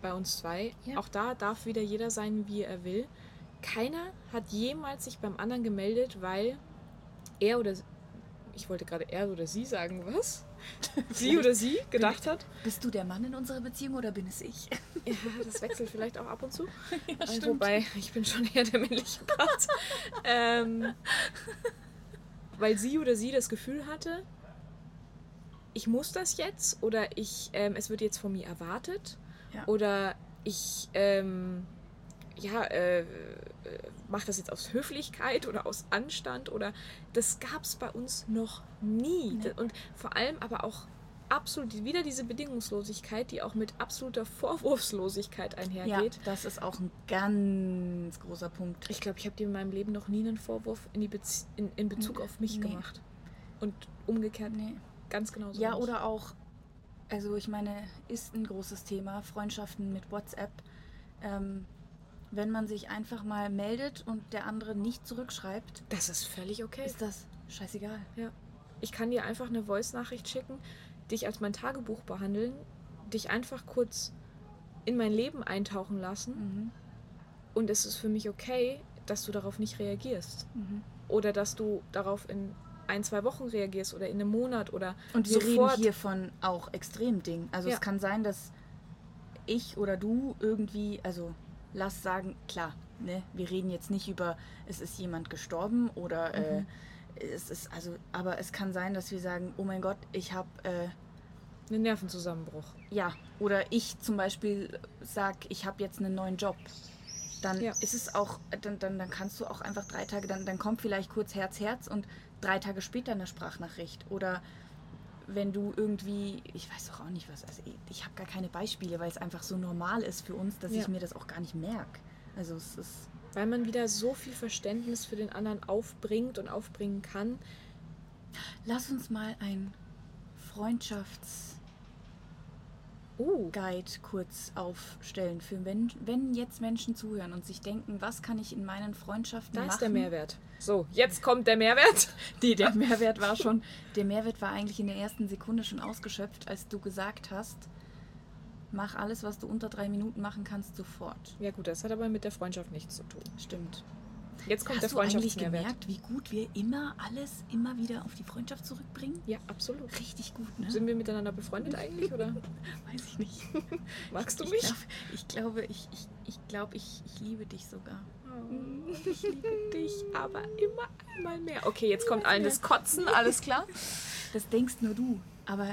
bei uns zwei. Ja. Auch da darf wieder jeder sein, wie er will. Keiner hat jemals sich beim anderen gemeldet, weil er oder ich wollte gerade er oder sie sagen, was? Sie oder sie gedacht hat. Bist du der Mann in unserer Beziehung oder bin es ich? Ja, das wechselt vielleicht auch ab und zu. Ja, Äh, Wobei, ich bin schon eher der männliche Part. ähm, weil sie oder sie das Gefühl hatte, ich muss das jetzt oder ich, ähm, es wird jetzt von mir erwartet Ja. oder ich ähm, ja, äh, mache das jetzt aus Höflichkeit oder aus Anstand oder das gab es bei uns noch nie. Nee. Und vor allem aber auch absolut wieder diese Bedingungslosigkeit, die auch mit absoluter Vorwurfslosigkeit einhergeht. Ja, das ist auch ein ganz großer Punkt. Ich glaube, ich habe dir in meinem Leben noch nie einen Vorwurf in, die Bezie in, in Bezug auf mich Nee. gemacht. Und umgekehrt Nee. ganz genauso. Ja, nicht. oder auch, also ich meine, ist ein großes Thema, Freundschaften mit WhatsApp. Ähm, wenn man sich einfach mal meldet und der andere nicht zurückschreibt, Das ist völlig okay. ist das scheißegal. Ja. Ich kann dir einfach eine Voice-Nachricht schicken, dich als mein Tagebuch behandeln, dich einfach kurz in mein Leben eintauchen lassen Mhm. und es ist für mich okay, dass du darauf nicht reagierst. Mhm. Oder dass du darauf in ein, zwei Wochen reagierst oder in einem Monat oder Und wir sofort. reden hier von auch Extremdingen. Also Ja. es kann sein, dass ich oder du irgendwie, also lass sagen, klar, ne, wir reden jetzt nicht über, es ist jemand gestorben oder äh, Mhm. es ist, also, aber es kann sein, dass wir sagen, oh mein Gott, ich habe, äh, einen Nervenzusammenbruch. ja, oder ich zum Beispiel sag, ich habe jetzt einen neuen Job. Dann Ja. ist es auch, dann, dann, dann kannst du auch einfach drei Tage, dann, dann kommt vielleicht kurz Herz, Herz und drei Tage später eine Sprachnachricht. Oder wenn du irgendwie, ich weiß doch auch nicht was, also ich, ich habe gar keine Beispiele, weil es einfach so normal ist für uns, dass Ja. ich mir das auch gar nicht merke. Also es ist, Weil man wieder so viel Verständnis für den anderen aufbringt und aufbringen kann. lass uns mal ein Freundschafts- Uh, Guide kurz aufstellen für wenn, wenn jetzt Menschen zuhören und sich denken, was kann ich in meinen Freundschaften da machen? ist der Mehrwert. So, jetzt kommt der Mehrwert. Nee, der Mehrwert war schon, der Mehrwert war eigentlich in der ersten Sekunde schon ausgeschöpft, als du gesagt hast, mach alles, was du unter drei Minuten machen kannst, sofort. Ja gut, das hat aber mit der Freundschaft nichts zu tun. Stimmt. Jetzt kommt Hast der du eigentlich Freundschaftsmehrwert. gemerkt, wie gut wir immer alles immer wieder auf die Freundschaft zurückbringen? Ja, absolut. Richtig gut, ne? Sind wir miteinander befreundet eigentlich oder Weiß ich nicht. magst du Ich, mich? glaub, ich glaube, ich, ich, ich, glaub, ich, ich liebe dich sogar. Oh, ich liebe dich, aber immer einmal mehr. Okay, jetzt kommt allen das Kotzen, alles klar? Das denkst nur du. Aber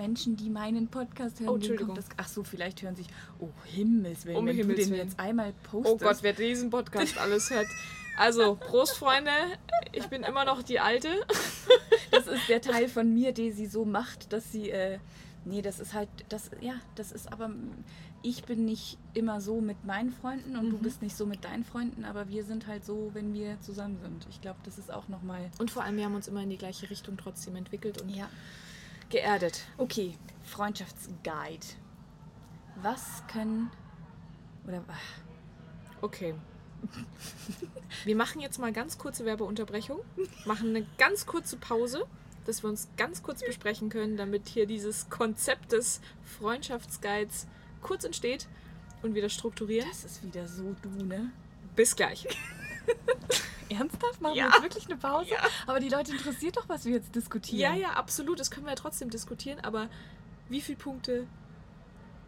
Menschen, die meinen Podcast hören, Oh, Entschuldigung. das. Ach so, vielleicht hören sich. Oh Himmelswillen, Um wenn Himmels du den Willen. jetzt einmal postest. Oh Gott, wer diesen Podcast alles hört. Also, Prost, Freunde. Ich bin immer noch die Alte. Das ist der Teil von mir, der sie so macht, dass sie. Äh, nee, das ist halt. Das, ja, das ist aber. Ich bin nicht immer so mit meinen Freunden und du Mhm. bist nicht so mit deinen Freunden, aber wir sind halt so, wenn wir zusammen sind. Ich glaube, das ist auch nochmal. Und vor allem, wir haben uns immer in die gleiche Richtung trotzdem entwickelt und Ja. Geerdet. Okay, Freundschaftsguide. Was können. Oder. ach, Okay. Wir machen jetzt mal ganz kurze Werbeunterbrechung, machen eine ganz kurze Pause, dass wir uns ganz kurz besprechen können, damit hier dieses Konzept des Freundschaftsguides kurz entsteht und wieder strukturieren. Das ist wieder so du, ne? Bis gleich. Ernsthaft? Machen Ja. wir jetzt wirklich eine Pause? Ja. Aber die Leute interessiert doch, was wir jetzt diskutieren. Ja, ja, absolut. Das können wir ja trotzdem diskutieren, aber wie viele Punkte?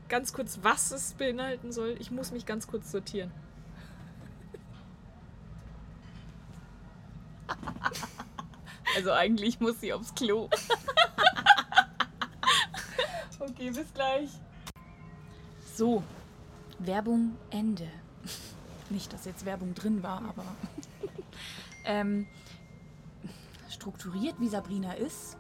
Ganz kurz, was es beinhalten soll. Ich muss mich ganz kurz sortieren. Also eigentlich muss sie aufs Klo. okay, bis gleich. So, Werbung Ende. Nicht, dass jetzt Werbung drin war, aber ähm, strukturiert wie Sabrina ist,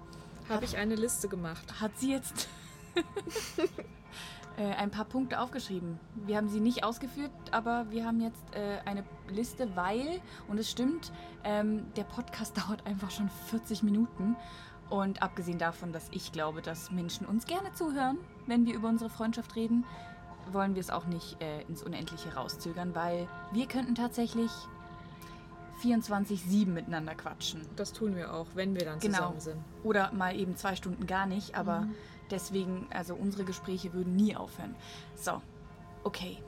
Habe ich eine Liste gemacht. hat sie jetzt äh, ein paar Punkte aufgeschrieben. Wir haben sie nicht ausgeführt, aber wir haben jetzt äh, eine Liste, weil, und es stimmt, ähm, der Podcast dauert einfach schon 40 Minuten. Und abgesehen davon, dass ich glaube, dass Menschen uns gerne zuhören, wenn wir über unsere Freundschaft reden, wollen wir es auch nicht äh, ins Unendliche rauszögern, weil wir könnten tatsächlich 24-7 miteinander quatschen. Das tun wir auch, wenn wir dann Genau. zusammen sind. Oder mal eben zwei Stunden gar nicht, aber Mhm. deswegen, also unsere Gespräche würden nie aufhören. So, okay.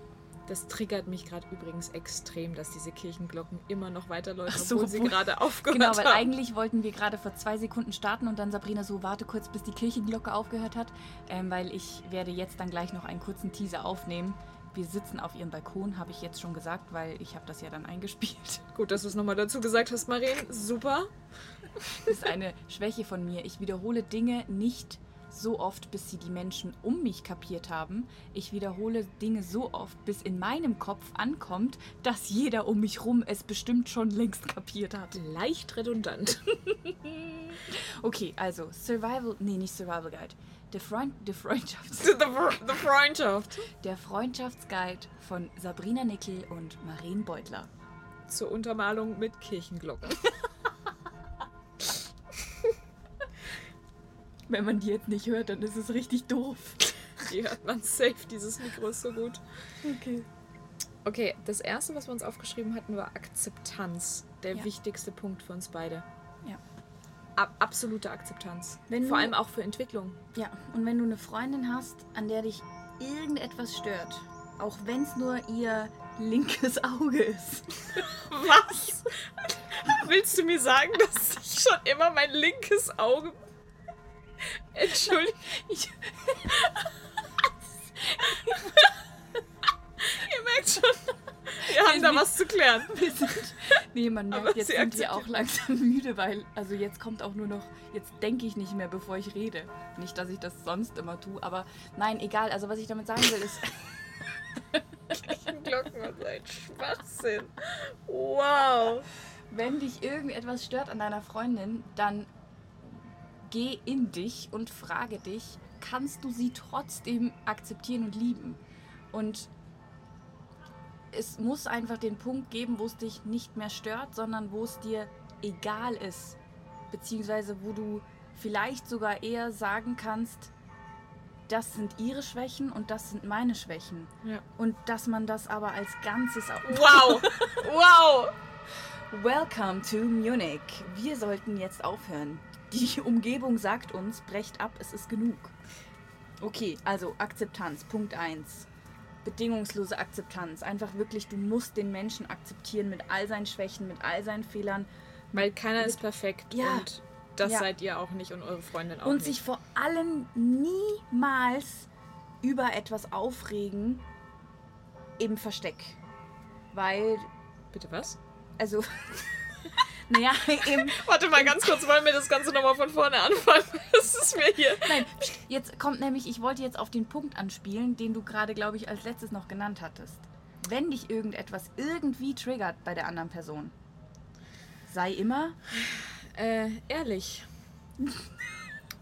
Das triggert mich gerade übrigens extrem, dass diese Kirchenglocken immer noch weiterläufen, Ach so, obwohl sie gerade aufgehört Genau, weil haben. eigentlich wollten wir gerade vor zwei Sekunden starten und dann Sabrina so, warte kurz, bis die Kirchenglocke aufgehört hat, ähm, weil ich werde jetzt dann gleich noch einen kurzen Teaser aufnehmen. Wir sitzen auf ihrem Balkon, habe ich jetzt schon gesagt, weil ich habe das ja dann eingespielt. Gut, dass du es nochmal dazu gesagt hast, Maren. Super. Das ist eine Schwäche von mir. Ich wiederhole Dinge nicht so oft, bis sie die Menschen um mich kapiert haben. Ich wiederhole Dinge so oft, bis in meinem Kopf ankommt, dass jeder um mich rum es bestimmt schon längst kapiert hat. Leicht redundant. Okay, also Survival, nee, nicht Survival Guide. Der Freund, der Freundschafts, the, the Freundschaft. der Freundschaftsguide von Sabrina Nickel und Maren Beutler. Zur Untermalung mit Kirchenglocken. Wenn man die jetzt nicht hört, dann ist es richtig doof. Die hört man safe, dieses Mikro ist so gut. Okay. Okay, das erste, was wir uns aufgeschrieben hatten, war Akzeptanz. Der Ja. wichtigste Punkt für uns beide. Ja. Ab absolute Akzeptanz. Wenn Vor du- allem auch für Entwicklung. Ja, und wenn du eine Freundin hast, an der dich irgendetwas stört, auch wenn es nur ihr linkes Auge ist. Was? Willst du mir sagen, dass ich schon immer mein linkes Auge. Entschuldigung. Ich, Ihr merkt schon, wir haben da was zu klären. sind, nee, man merkt, Aber jetzt sind wir auch langsam müde, weil, also jetzt kommt auch nur noch, jetzt denke ich nicht mehr, bevor ich rede. Nicht, dass ich das sonst immer tue, aber nein, egal. Also was ich damit sagen will, ist, Glocken und ein Schwachsinn. Wow. wenn dich irgendetwas stört an deiner Freundin, dann geh in dich und frage dich, kannst du sie trotzdem akzeptieren und lieben? Und es muss einfach den Punkt geben, wo es dich nicht mehr stört, sondern wo es dir egal ist. Beziehungsweise wo du vielleicht sogar eher sagen kannst, das sind ihre Schwächen und das sind meine Schwächen. Ja. Und dass man das aber als Ganzes auch Wow. Wow. Welcome to Munich. Wir sollten jetzt aufhören. Die Umgebung sagt uns, brecht ab, es ist genug. Okay, also Akzeptanz, Punkt 1. bedingungslose Akzeptanz. Einfach wirklich, du musst den Menschen akzeptieren mit all seinen Schwächen, mit all seinen Fehlern. Weil keiner ist perfekt Ja. und das Ja. seid ihr auch nicht und eure Freundin auch Und nicht. sich vor allem niemals über etwas aufregen im Versteck. Weil, Bitte was? also, naja, eben, Warte mal ganz kurz, wollen wir das Ganze nochmal von vorne anfangen? Das ist mir hier. nein, jetzt kommt nämlich, ich wollte jetzt auf den Punkt anspielen, den du gerade, glaube ich, als letztes noch genannt hattest. Wenn dich irgendetwas irgendwie triggert bei der anderen Person, sei immer, Äh, ehrlich.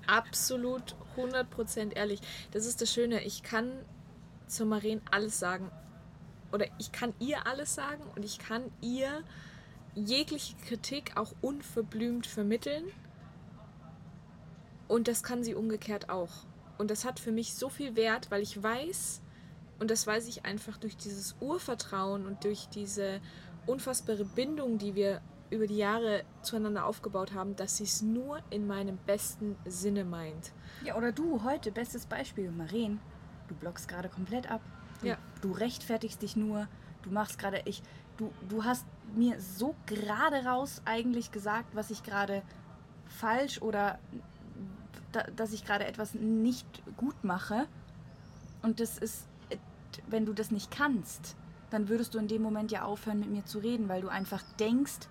Absolut 100% ehrlich. Das ist das Schöne. Ich kann zur Maren alles sagen. Oder ich kann ihr alles sagen und ich kann ihr jegliche Kritik auch unverblümt vermitteln. Und das kann sie umgekehrt auch. Und das hat für mich so viel Wert, weil ich weiß, und das weiß ich einfach durch dieses Urvertrauen und durch diese unfassbare Bindung, die wir über die Jahre zueinander aufgebaut haben, dass sie es nur in meinem besten Sinne meint. ja, oder du heute, bestes Beispiel, Maren, du blockst gerade komplett ab. Du, Ja. du rechtfertigst dich nur, du machst gerade, ich, du, du hast mir so gerade raus eigentlich gesagt, was ich gerade falsch oder da, dass ich gerade etwas nicht gut mache. Und das ist, wenn du das nicht kannst, dann würdest du in dem Moment ja aufhören, mit mir zu reden, weil du einfach denkst,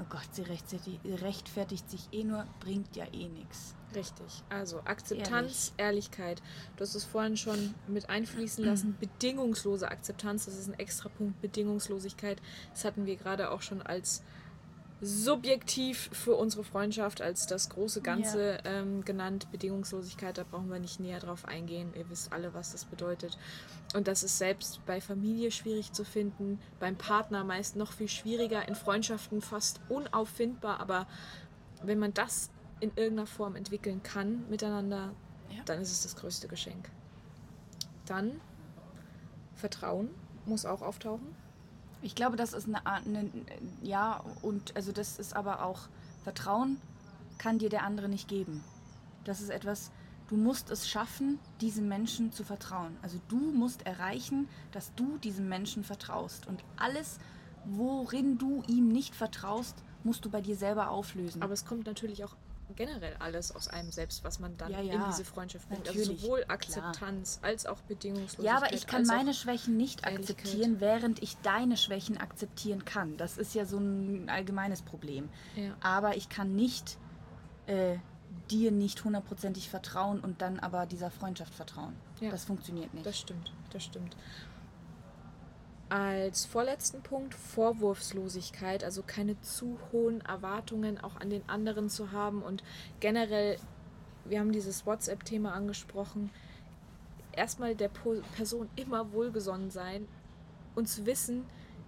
oh Gott, sie rechtfertigt, rechtfertigt sich eh nur, bringt ja eh nichts. Richtig. Also Akzeptanz, Ehrlichkeit. Du hast es vorhin schon mit einfließen lassen. Bedingungslose Akzeptanz, das ist ein extra Punkt. Bedingungslosigkeit, das hatten wir gerade auch schon als subjektiv für unsere Freundschaft, als das große Ganze ähm, genannt. Bedingungslosigkeit, da brauchen wir nicht näher drauf eingehen. Ihr wisst alle, was das bedeutet. Und das ist selbst bei Familie schwierig zu finden, beim Partner meist noch viel schwieriger, in Freundschaften fast unauffindbar. Aber wenn man das in irgendeiner Form entwickeln kann miteinander, Ja. dann ist es das größte Geschenk. Dann Vertrauen muss auch auftauchen. Ich glaube, das ist eine Art, eine, ja, und also das ist aber auch, Vertrauen kann dir der andere nicht geben. Das ist etwas, du musst es schaffen, diesem Menschen zu vertrauen. Also du musst erreichen, dass du diesem Menschen vertraust. Und alles, worin du ihm nicht vertraust, musst du bei dir selber auflösen. Aber es kommt natürlich auch generell alles aus einem selbst, was man dann Ja, in ja, diese Freundschaft bringt. Also sowohl klar. Akzeptanz als auch Bedingungslosigkeit. ja, aber ich kann meine Schwächen nicht akzeptieren, während ich deine Schwächen akzeptieren kann. Das ist ja so ein allgemeines Problem. Ja. aber ich kann nicht äh, dir nicht hundertprozentig vertrauen und dann aber dieser Freundschaft vertrauen. Das funktioniert nicht. Das stimmt, das stimmt. Als vorletzten Punkt Vorwurfslosigkeit, also keine zu hohen Erwartungen auch an den anderen zu haben und generell, wir haben dieses WhatsApp-Thema angesprochen, erstmal der Person immer wohlgesonnen sein und zu wissen,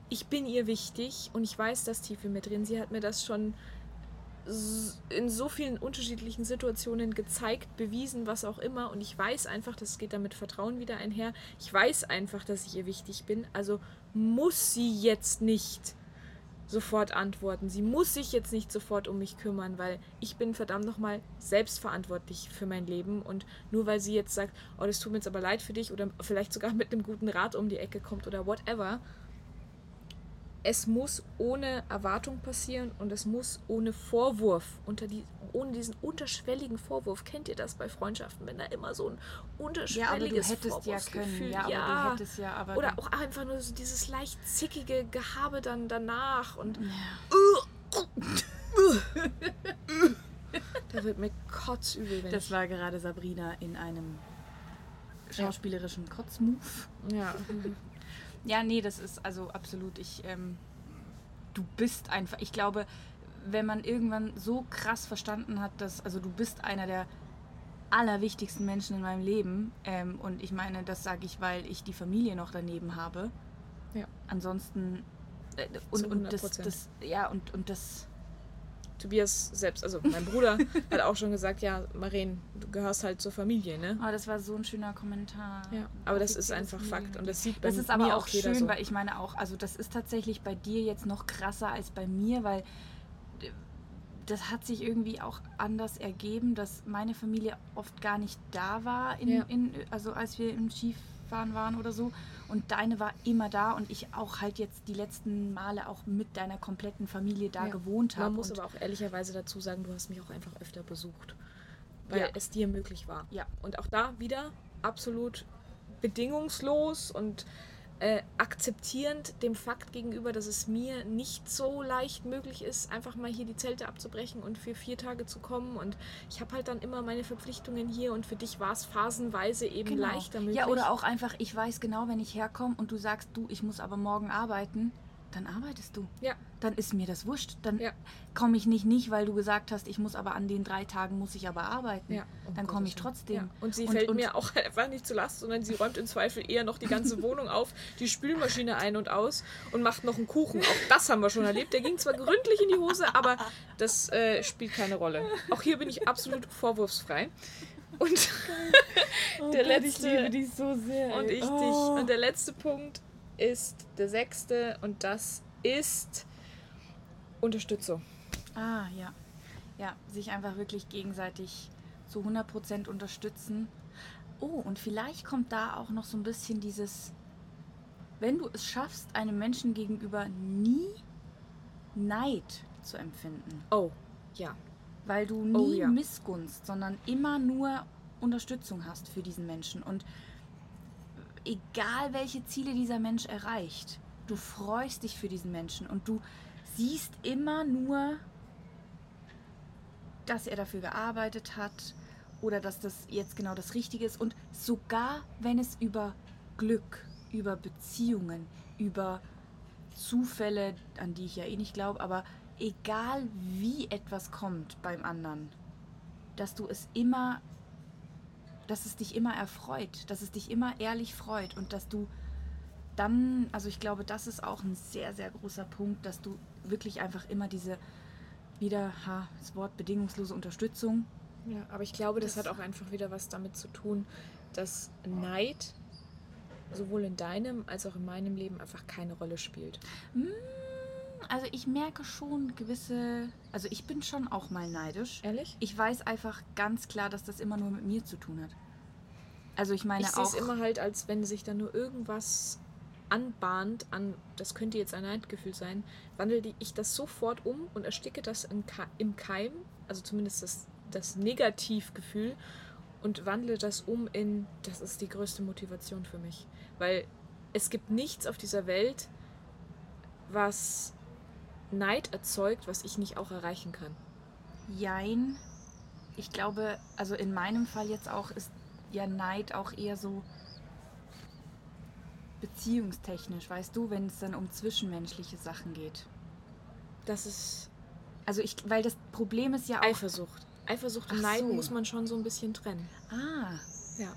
ich bin ihr wichtig und ich weiß das tief in mir drin. Sie hat mir das schon in so vielen unterschiedlichen Situationen gezeigt, bewiesen, was auch immer. Und ich weiß einfach, das geht damit Vertrauen wieder einher. Ich weiß einfach, dass ich ihr wichtig bin. Also muss sie jetzt nicht sofort antworten. Sie muss sich jetzt nicht sofort um mich kümmern, weil ich bin verdammt nochmal selbstverantwortlich für mein Leben. Und nur weil sie jetzt sagt, oh, das tut mir jetzt aber leid für dich oder vielleicht sogar mit einem guten Rat um die Ecke kommt oder whatever, es muss ohne Erwartung passieren und es muss ohne Vorwurf, unter die, ohne diesen unterschwelligen Vorwurf. Kennt ihr das bei Freundschaften, wenn da immer so ein ja, aber du unterschwelliges hättest ja können. Ja, aber ja. du hättest ja, aber Oder auch einfach nur so dieses leicht zickige Gehabe dann danach und da wird mir kotzübel, wenn das war gerade Sabrina in einem schauspielerischen Kotzmove. ja. Ja, nee, das ist also absolut. Ich, ähm, du bist einfach. Ich glaube, wenn man irgendwann so krass verstanden hat, dass also du bist einer der allerwichtigsten Menschen in meinem Leben. Ähm, und ich meine, das sage ich, weil ich die Familie noch daneben habe. Ja. Ansonsten äh, und, und das, 100%. das ja und und das Tobias selbst, also mein Bruder, hat auch schon gesagt, ja, Maren, du gehörst halt zur Familie, ne? oh, das war so ein schöner Kommentar. Ja, aber das ist einfach Fakt und das sieht bei Das ist aber mir auch jeder schön, so. weil ich meine auch, also das ist tatsächlich bei dir jetzt noch krasser als bei mir, weil äh, das hat sich irgendwie auch anders ergeben, dass meine Familie oft gar nicht da war, in, Ja. in, also als wir im Ski gefahren waren oder so. Und deine war immer da und ich auch halt jetzt die letzten Male auch mit deiner kompletten Familie da Ja. gewohnt habe. Man muss aber auch ehrlicherweise dazu sagen, du hast mich auch einfach öfter besucht, weil Ja. es dir möglich war. Ja. Und auch da wieder absolut bedingungslos und äh, akzeptierend dem Fakt gegenüber, dass es mir nicht so leicht möglich ist, einfach mal hier die Zelte abzubrechen und für vier Tage zu kommen. Und ich habe halt dann immer meine Verpflichtungen hier und für dich war es phasenweise eben Genau. leichter möglich. Ja, oder auch einfach, ich weiß genau, wenn ich herkomme und du sagst, du, ich muss aber morgen arbeiten, dann arbeitest du. Ja, Dann ist mir das wurscht. Dann Ja. komme ich nicht, nicht, weil du gesagt hast, ich muss aber an den drei Tagen muss ich aber arbeiten. ja. um Dann komme ich trotzdem. Ja. Und sie Und- fällt und- mir auch einfach nicht zu Last, sondern sie räumt im Zweifel eher noch die ganze Wohnung auf, die Spülmaschine ein und aus und macht noch einen Kuchen. Auch das haben wir schon erlebt. Der ging zwar gründlich in die Hose, aber das äh, spielt keine Rolle. Auch hier bin ich absolut vorwurfsfrei. Und der letzte dich so sehr. und ich dich. Und der letzte Punkt ist der sechste und das ist Unterstützung. Ah, ja. Ja, sich einfach wirklich gegenseitig zu 100% unterstützen. Oh, und vielleicht kommt da auch noch so ein bisschen dieses, wenn du es schaffst, einem Menschen gegenüber nie Neid zu empfinden, Oh, ja. weil du Oh, nie ja. Missgunst, sondern immer nur Unterstützung hast für diesen Menschen. Und egal welche Ziele dieser Mensch erreicht, du freust dich für diesen Menschen und du siehst immer nur, dass er dafür gearbeitet hat oder dass das jetzt genau das Richtige ist. Und sogar wenn es über Glück, über Beziehungen, über Zufälle, an die ich ja eh nicht glaube, aber egal wie etwas kommt beim anderen, dass du es immer, dass es dich immer erfreut, dass es dich immer ehrlich freut und dass du dann, also ich glaube, das ist auch ein sehr, sehr großer Punkt, dass du wirklich einfach immer diese, wieder ha, das Wort bedingungslose Unterstützung, Ja, aber ich glaube, das, Das- hat auch einfach wieder was damit zu tun, dass Neid sowohl in deinem als auch in meinem Leben einfach keine Rolle spielt. Mm, Also ich merke schon gewisse, also ich bin schon auch mal neidisch. Ehrlich? Ich weiß einfach ganz klar, dass das immer nur mit mir zu tun hat. Also ich meine Ich sehe auch es immer halt, als wenn sich da nur irgendwas anbahnt an, das könnte jetzt ein Neidgefühl sein, wandle ich das sofort um und ersticke das im Keim, also zumindest das, das Negativgefühl, und wandle das um in, das ist die größte Motivation für mich. Weil es gibt nichts auf dieser Welt, was Neid erzeugt, was ich nicht auch erreichen kann. Jein. Ich glaube, also in meinem Fall jetzt auch ist ja Neid auch eher so beziehungstechnisch, weißt du, wenn es dann um zwischenmenschliche Sachen geht. Das ist Also ich, weil das Problem ist ja auch, Eifersucht. Eifersucht und Neid so. muss man schon so ein bisschen trennen. ah, Ja.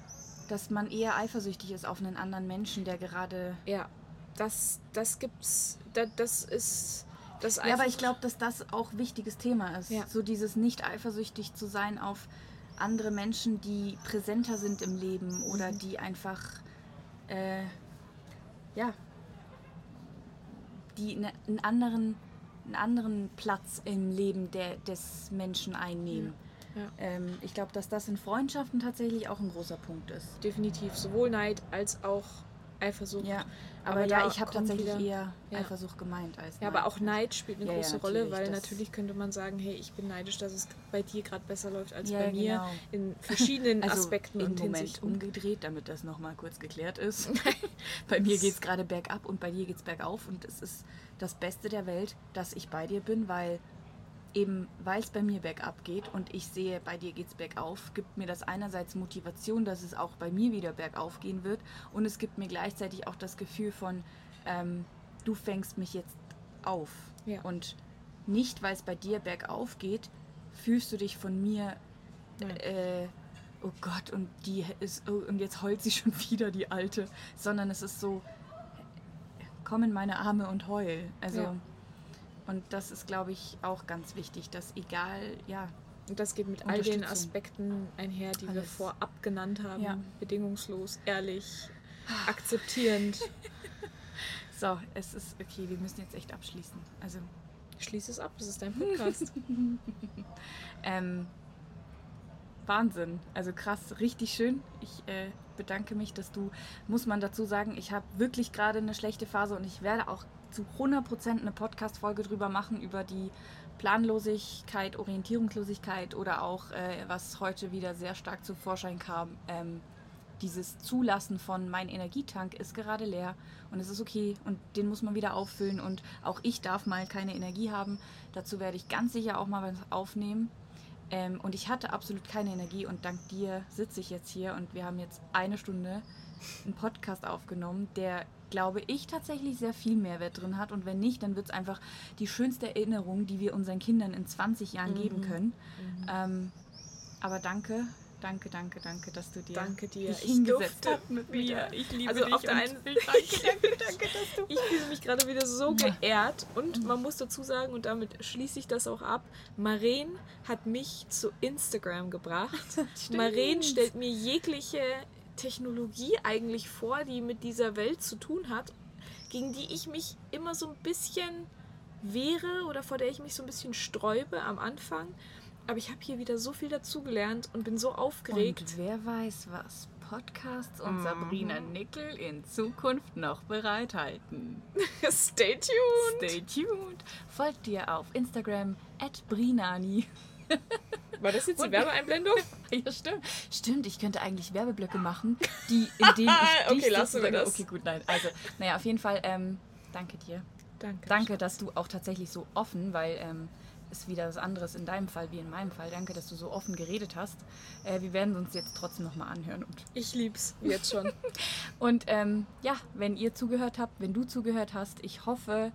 dass man eher eifersüchtig ist auf einen anderen Menschen, der gerade. Ja, das, das gibt's. Da, das ist. Das Ja, aber ich glaube, dass das auch ein wichtiges Thema ist. Ja. So dieses nicht eifersüchtig zu sein auf andere Menschen, die präsenter sind im Leben oder Mhm. die einfach, äh, ja, die ne, einen anderen, einen anderen Platz im Leben der, des Menschen einnehmen. Ja. Ähm, ich glaube, dass das in Freundschaften tatsächlich auch ein großer Punkt ist. definitiv sowohl Neid als auch Eifersucht. Ja, Aber aber, ja, ich habe tatsächlich wieder- eher Ja. Eifersucht gemeint als Ja, aber auch Neid spielt eine Ja, große Rolle, weil natürlich könnte man sagen, hey, ich bin neidisch, dass es bei dir gerade besser läuft als bei mir genau. in verschiedenen Also Aspekten im und Moment Hinsichten. umgedreht, damit das nochmal kurz geklärt ist. bei mir geht es gerade bergab und bei dir geht es bergauf und es ist das Beste der Welt, dass ich bei dir bin, weil eben, weil es bei mir bergab geht und ich sehe, bei dir geht es bergauf, gibt mir das einerseits Motivation, dass es auch bei mir wieder bergauf gehen wird und es gibt mir gleichzeitig auch das Gefühl von, ähm, du fängst mich jetzt auf. Ja. Und nicht, weil es bei dir bergauf geht, fühlst du dich von mir Nein. äh, oh Gott, und die ist, oh, und jetzt heult sie schon wieder, die Alte, sondern es ist so, komm in meine Arme und heul. Also, Ja. Und das ist, glaube ich, auch ganz wichtig, dass egal, ja, Und das geht mit all den. Aspekten einher, die wir Alles. vorab genannt haben. Ja. Bedingungslos, ehrlich, akzeptierend. so, es ist, okay, wir müssen jetzt echt abschließen. Also, Schließ es ab, das ist dein Podcast. ähm, Wahnsinn. Also krass, richtig schön. Ich äh, bedanke mich, dass du, muss man dazu sagen, ich habe wirklich gerade eine schlechte Phase und ich werde auch zu 100% eine Podcast-Folge drüber machen, über die Planlosigkeit, Orientierungslosigkeit oder auch, äh, was heute wieder sehr stark zu Vorschein kam, ähm, dieses Zulassen von mein Energietank ist gerade leer und es ist okay und den muss man wieder auffüllen und auch ich darf mal keine Energie haben. Dazu werde ich ganz sicher auch mal was aufnehmen. Ähm, und ich hatte absolut keine Energie und dank dir sitze ich jetzt hier und wir haben jetzt eine Stunde einen Podcast aufgenommen, der, glaube ich, tatsächlich sehr viel Mehrwert drin hat. Und wenn nicht, dann wird es einfach die schönste Erinnerung, die wir unseren Kindern in 20 Jahren mhm. geben können. Mhm. Ähm, aber danke, Danke, danke, danke, dass du dir, danke dir. dich hingesetzt hast mit mir. Ich liebe also dich. Auf der einen danke, danke, danke, dass du. Ich fühle mich gerade wieder so geehrt und man muss dazu sagen, und damit schließe ich das auch ab, Maren hat mich zu Instagram gebracht. Maren stellt mir jegliche Technologie eigentlich vor, die mit dieser Welt zu tun hat, gegen die ich mich immer so ein bisschen wehre oder vor der ich mich so ein bisschen sträube am Anfang. Aber ich habe hier wieder so viel dazugelernt und bin so aufgeregt. Und wer weiß, was Podcasts und mhm. Sabrina Nickel in Zukunft noch bereithalten. Stay tuned! Stay tuned! Folgt dir auf Instagram at Brinani. War das jetzt die Werbeeinblendung? ja, stimmt. Stimmt, ich könnte eigentlich Werbeblöcke machen, die, in denen ich Okay, lassen wir das. Okay, gut, nein. Also, naja, auf jeden Fall, ähm, danke dir. Danke. Danke, dass du auch tatsächlich so offen, weil ähm, ist wieder was anderes in deinem Fall wie in meinem Fall. Danke, dass du so offen geredet hast. Äh, wir werden uns jetzt trotzdem nochmal anhören. Und ich lieb's, jetzt schon. und ähm, ja, wenn ihr zugehört habt, wenn du zugehört hast, ich hoffe,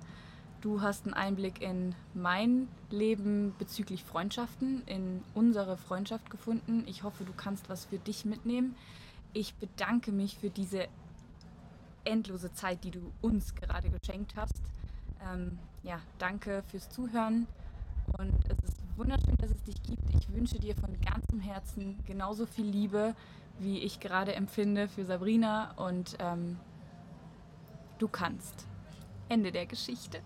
du hast einen Einblick in mein Leben bezüglich Freundschaften, in unsere Freundschaft gefunden. Ich hoffe, du kannst was für dich mitnehmen. Ich bedanke mich für diese endlose Zeit, die du uns gerade geschenkt hast. Ähm, ja, danke fürs Zuhören. Und es ist wunderschön, dass es dich gibt. Ich wünsche dir von ganzem Herzen genauso viel Liebe, wie ich gerade empfinde für Sabrina. Und ähm, du kannst. Ende der Geschichte.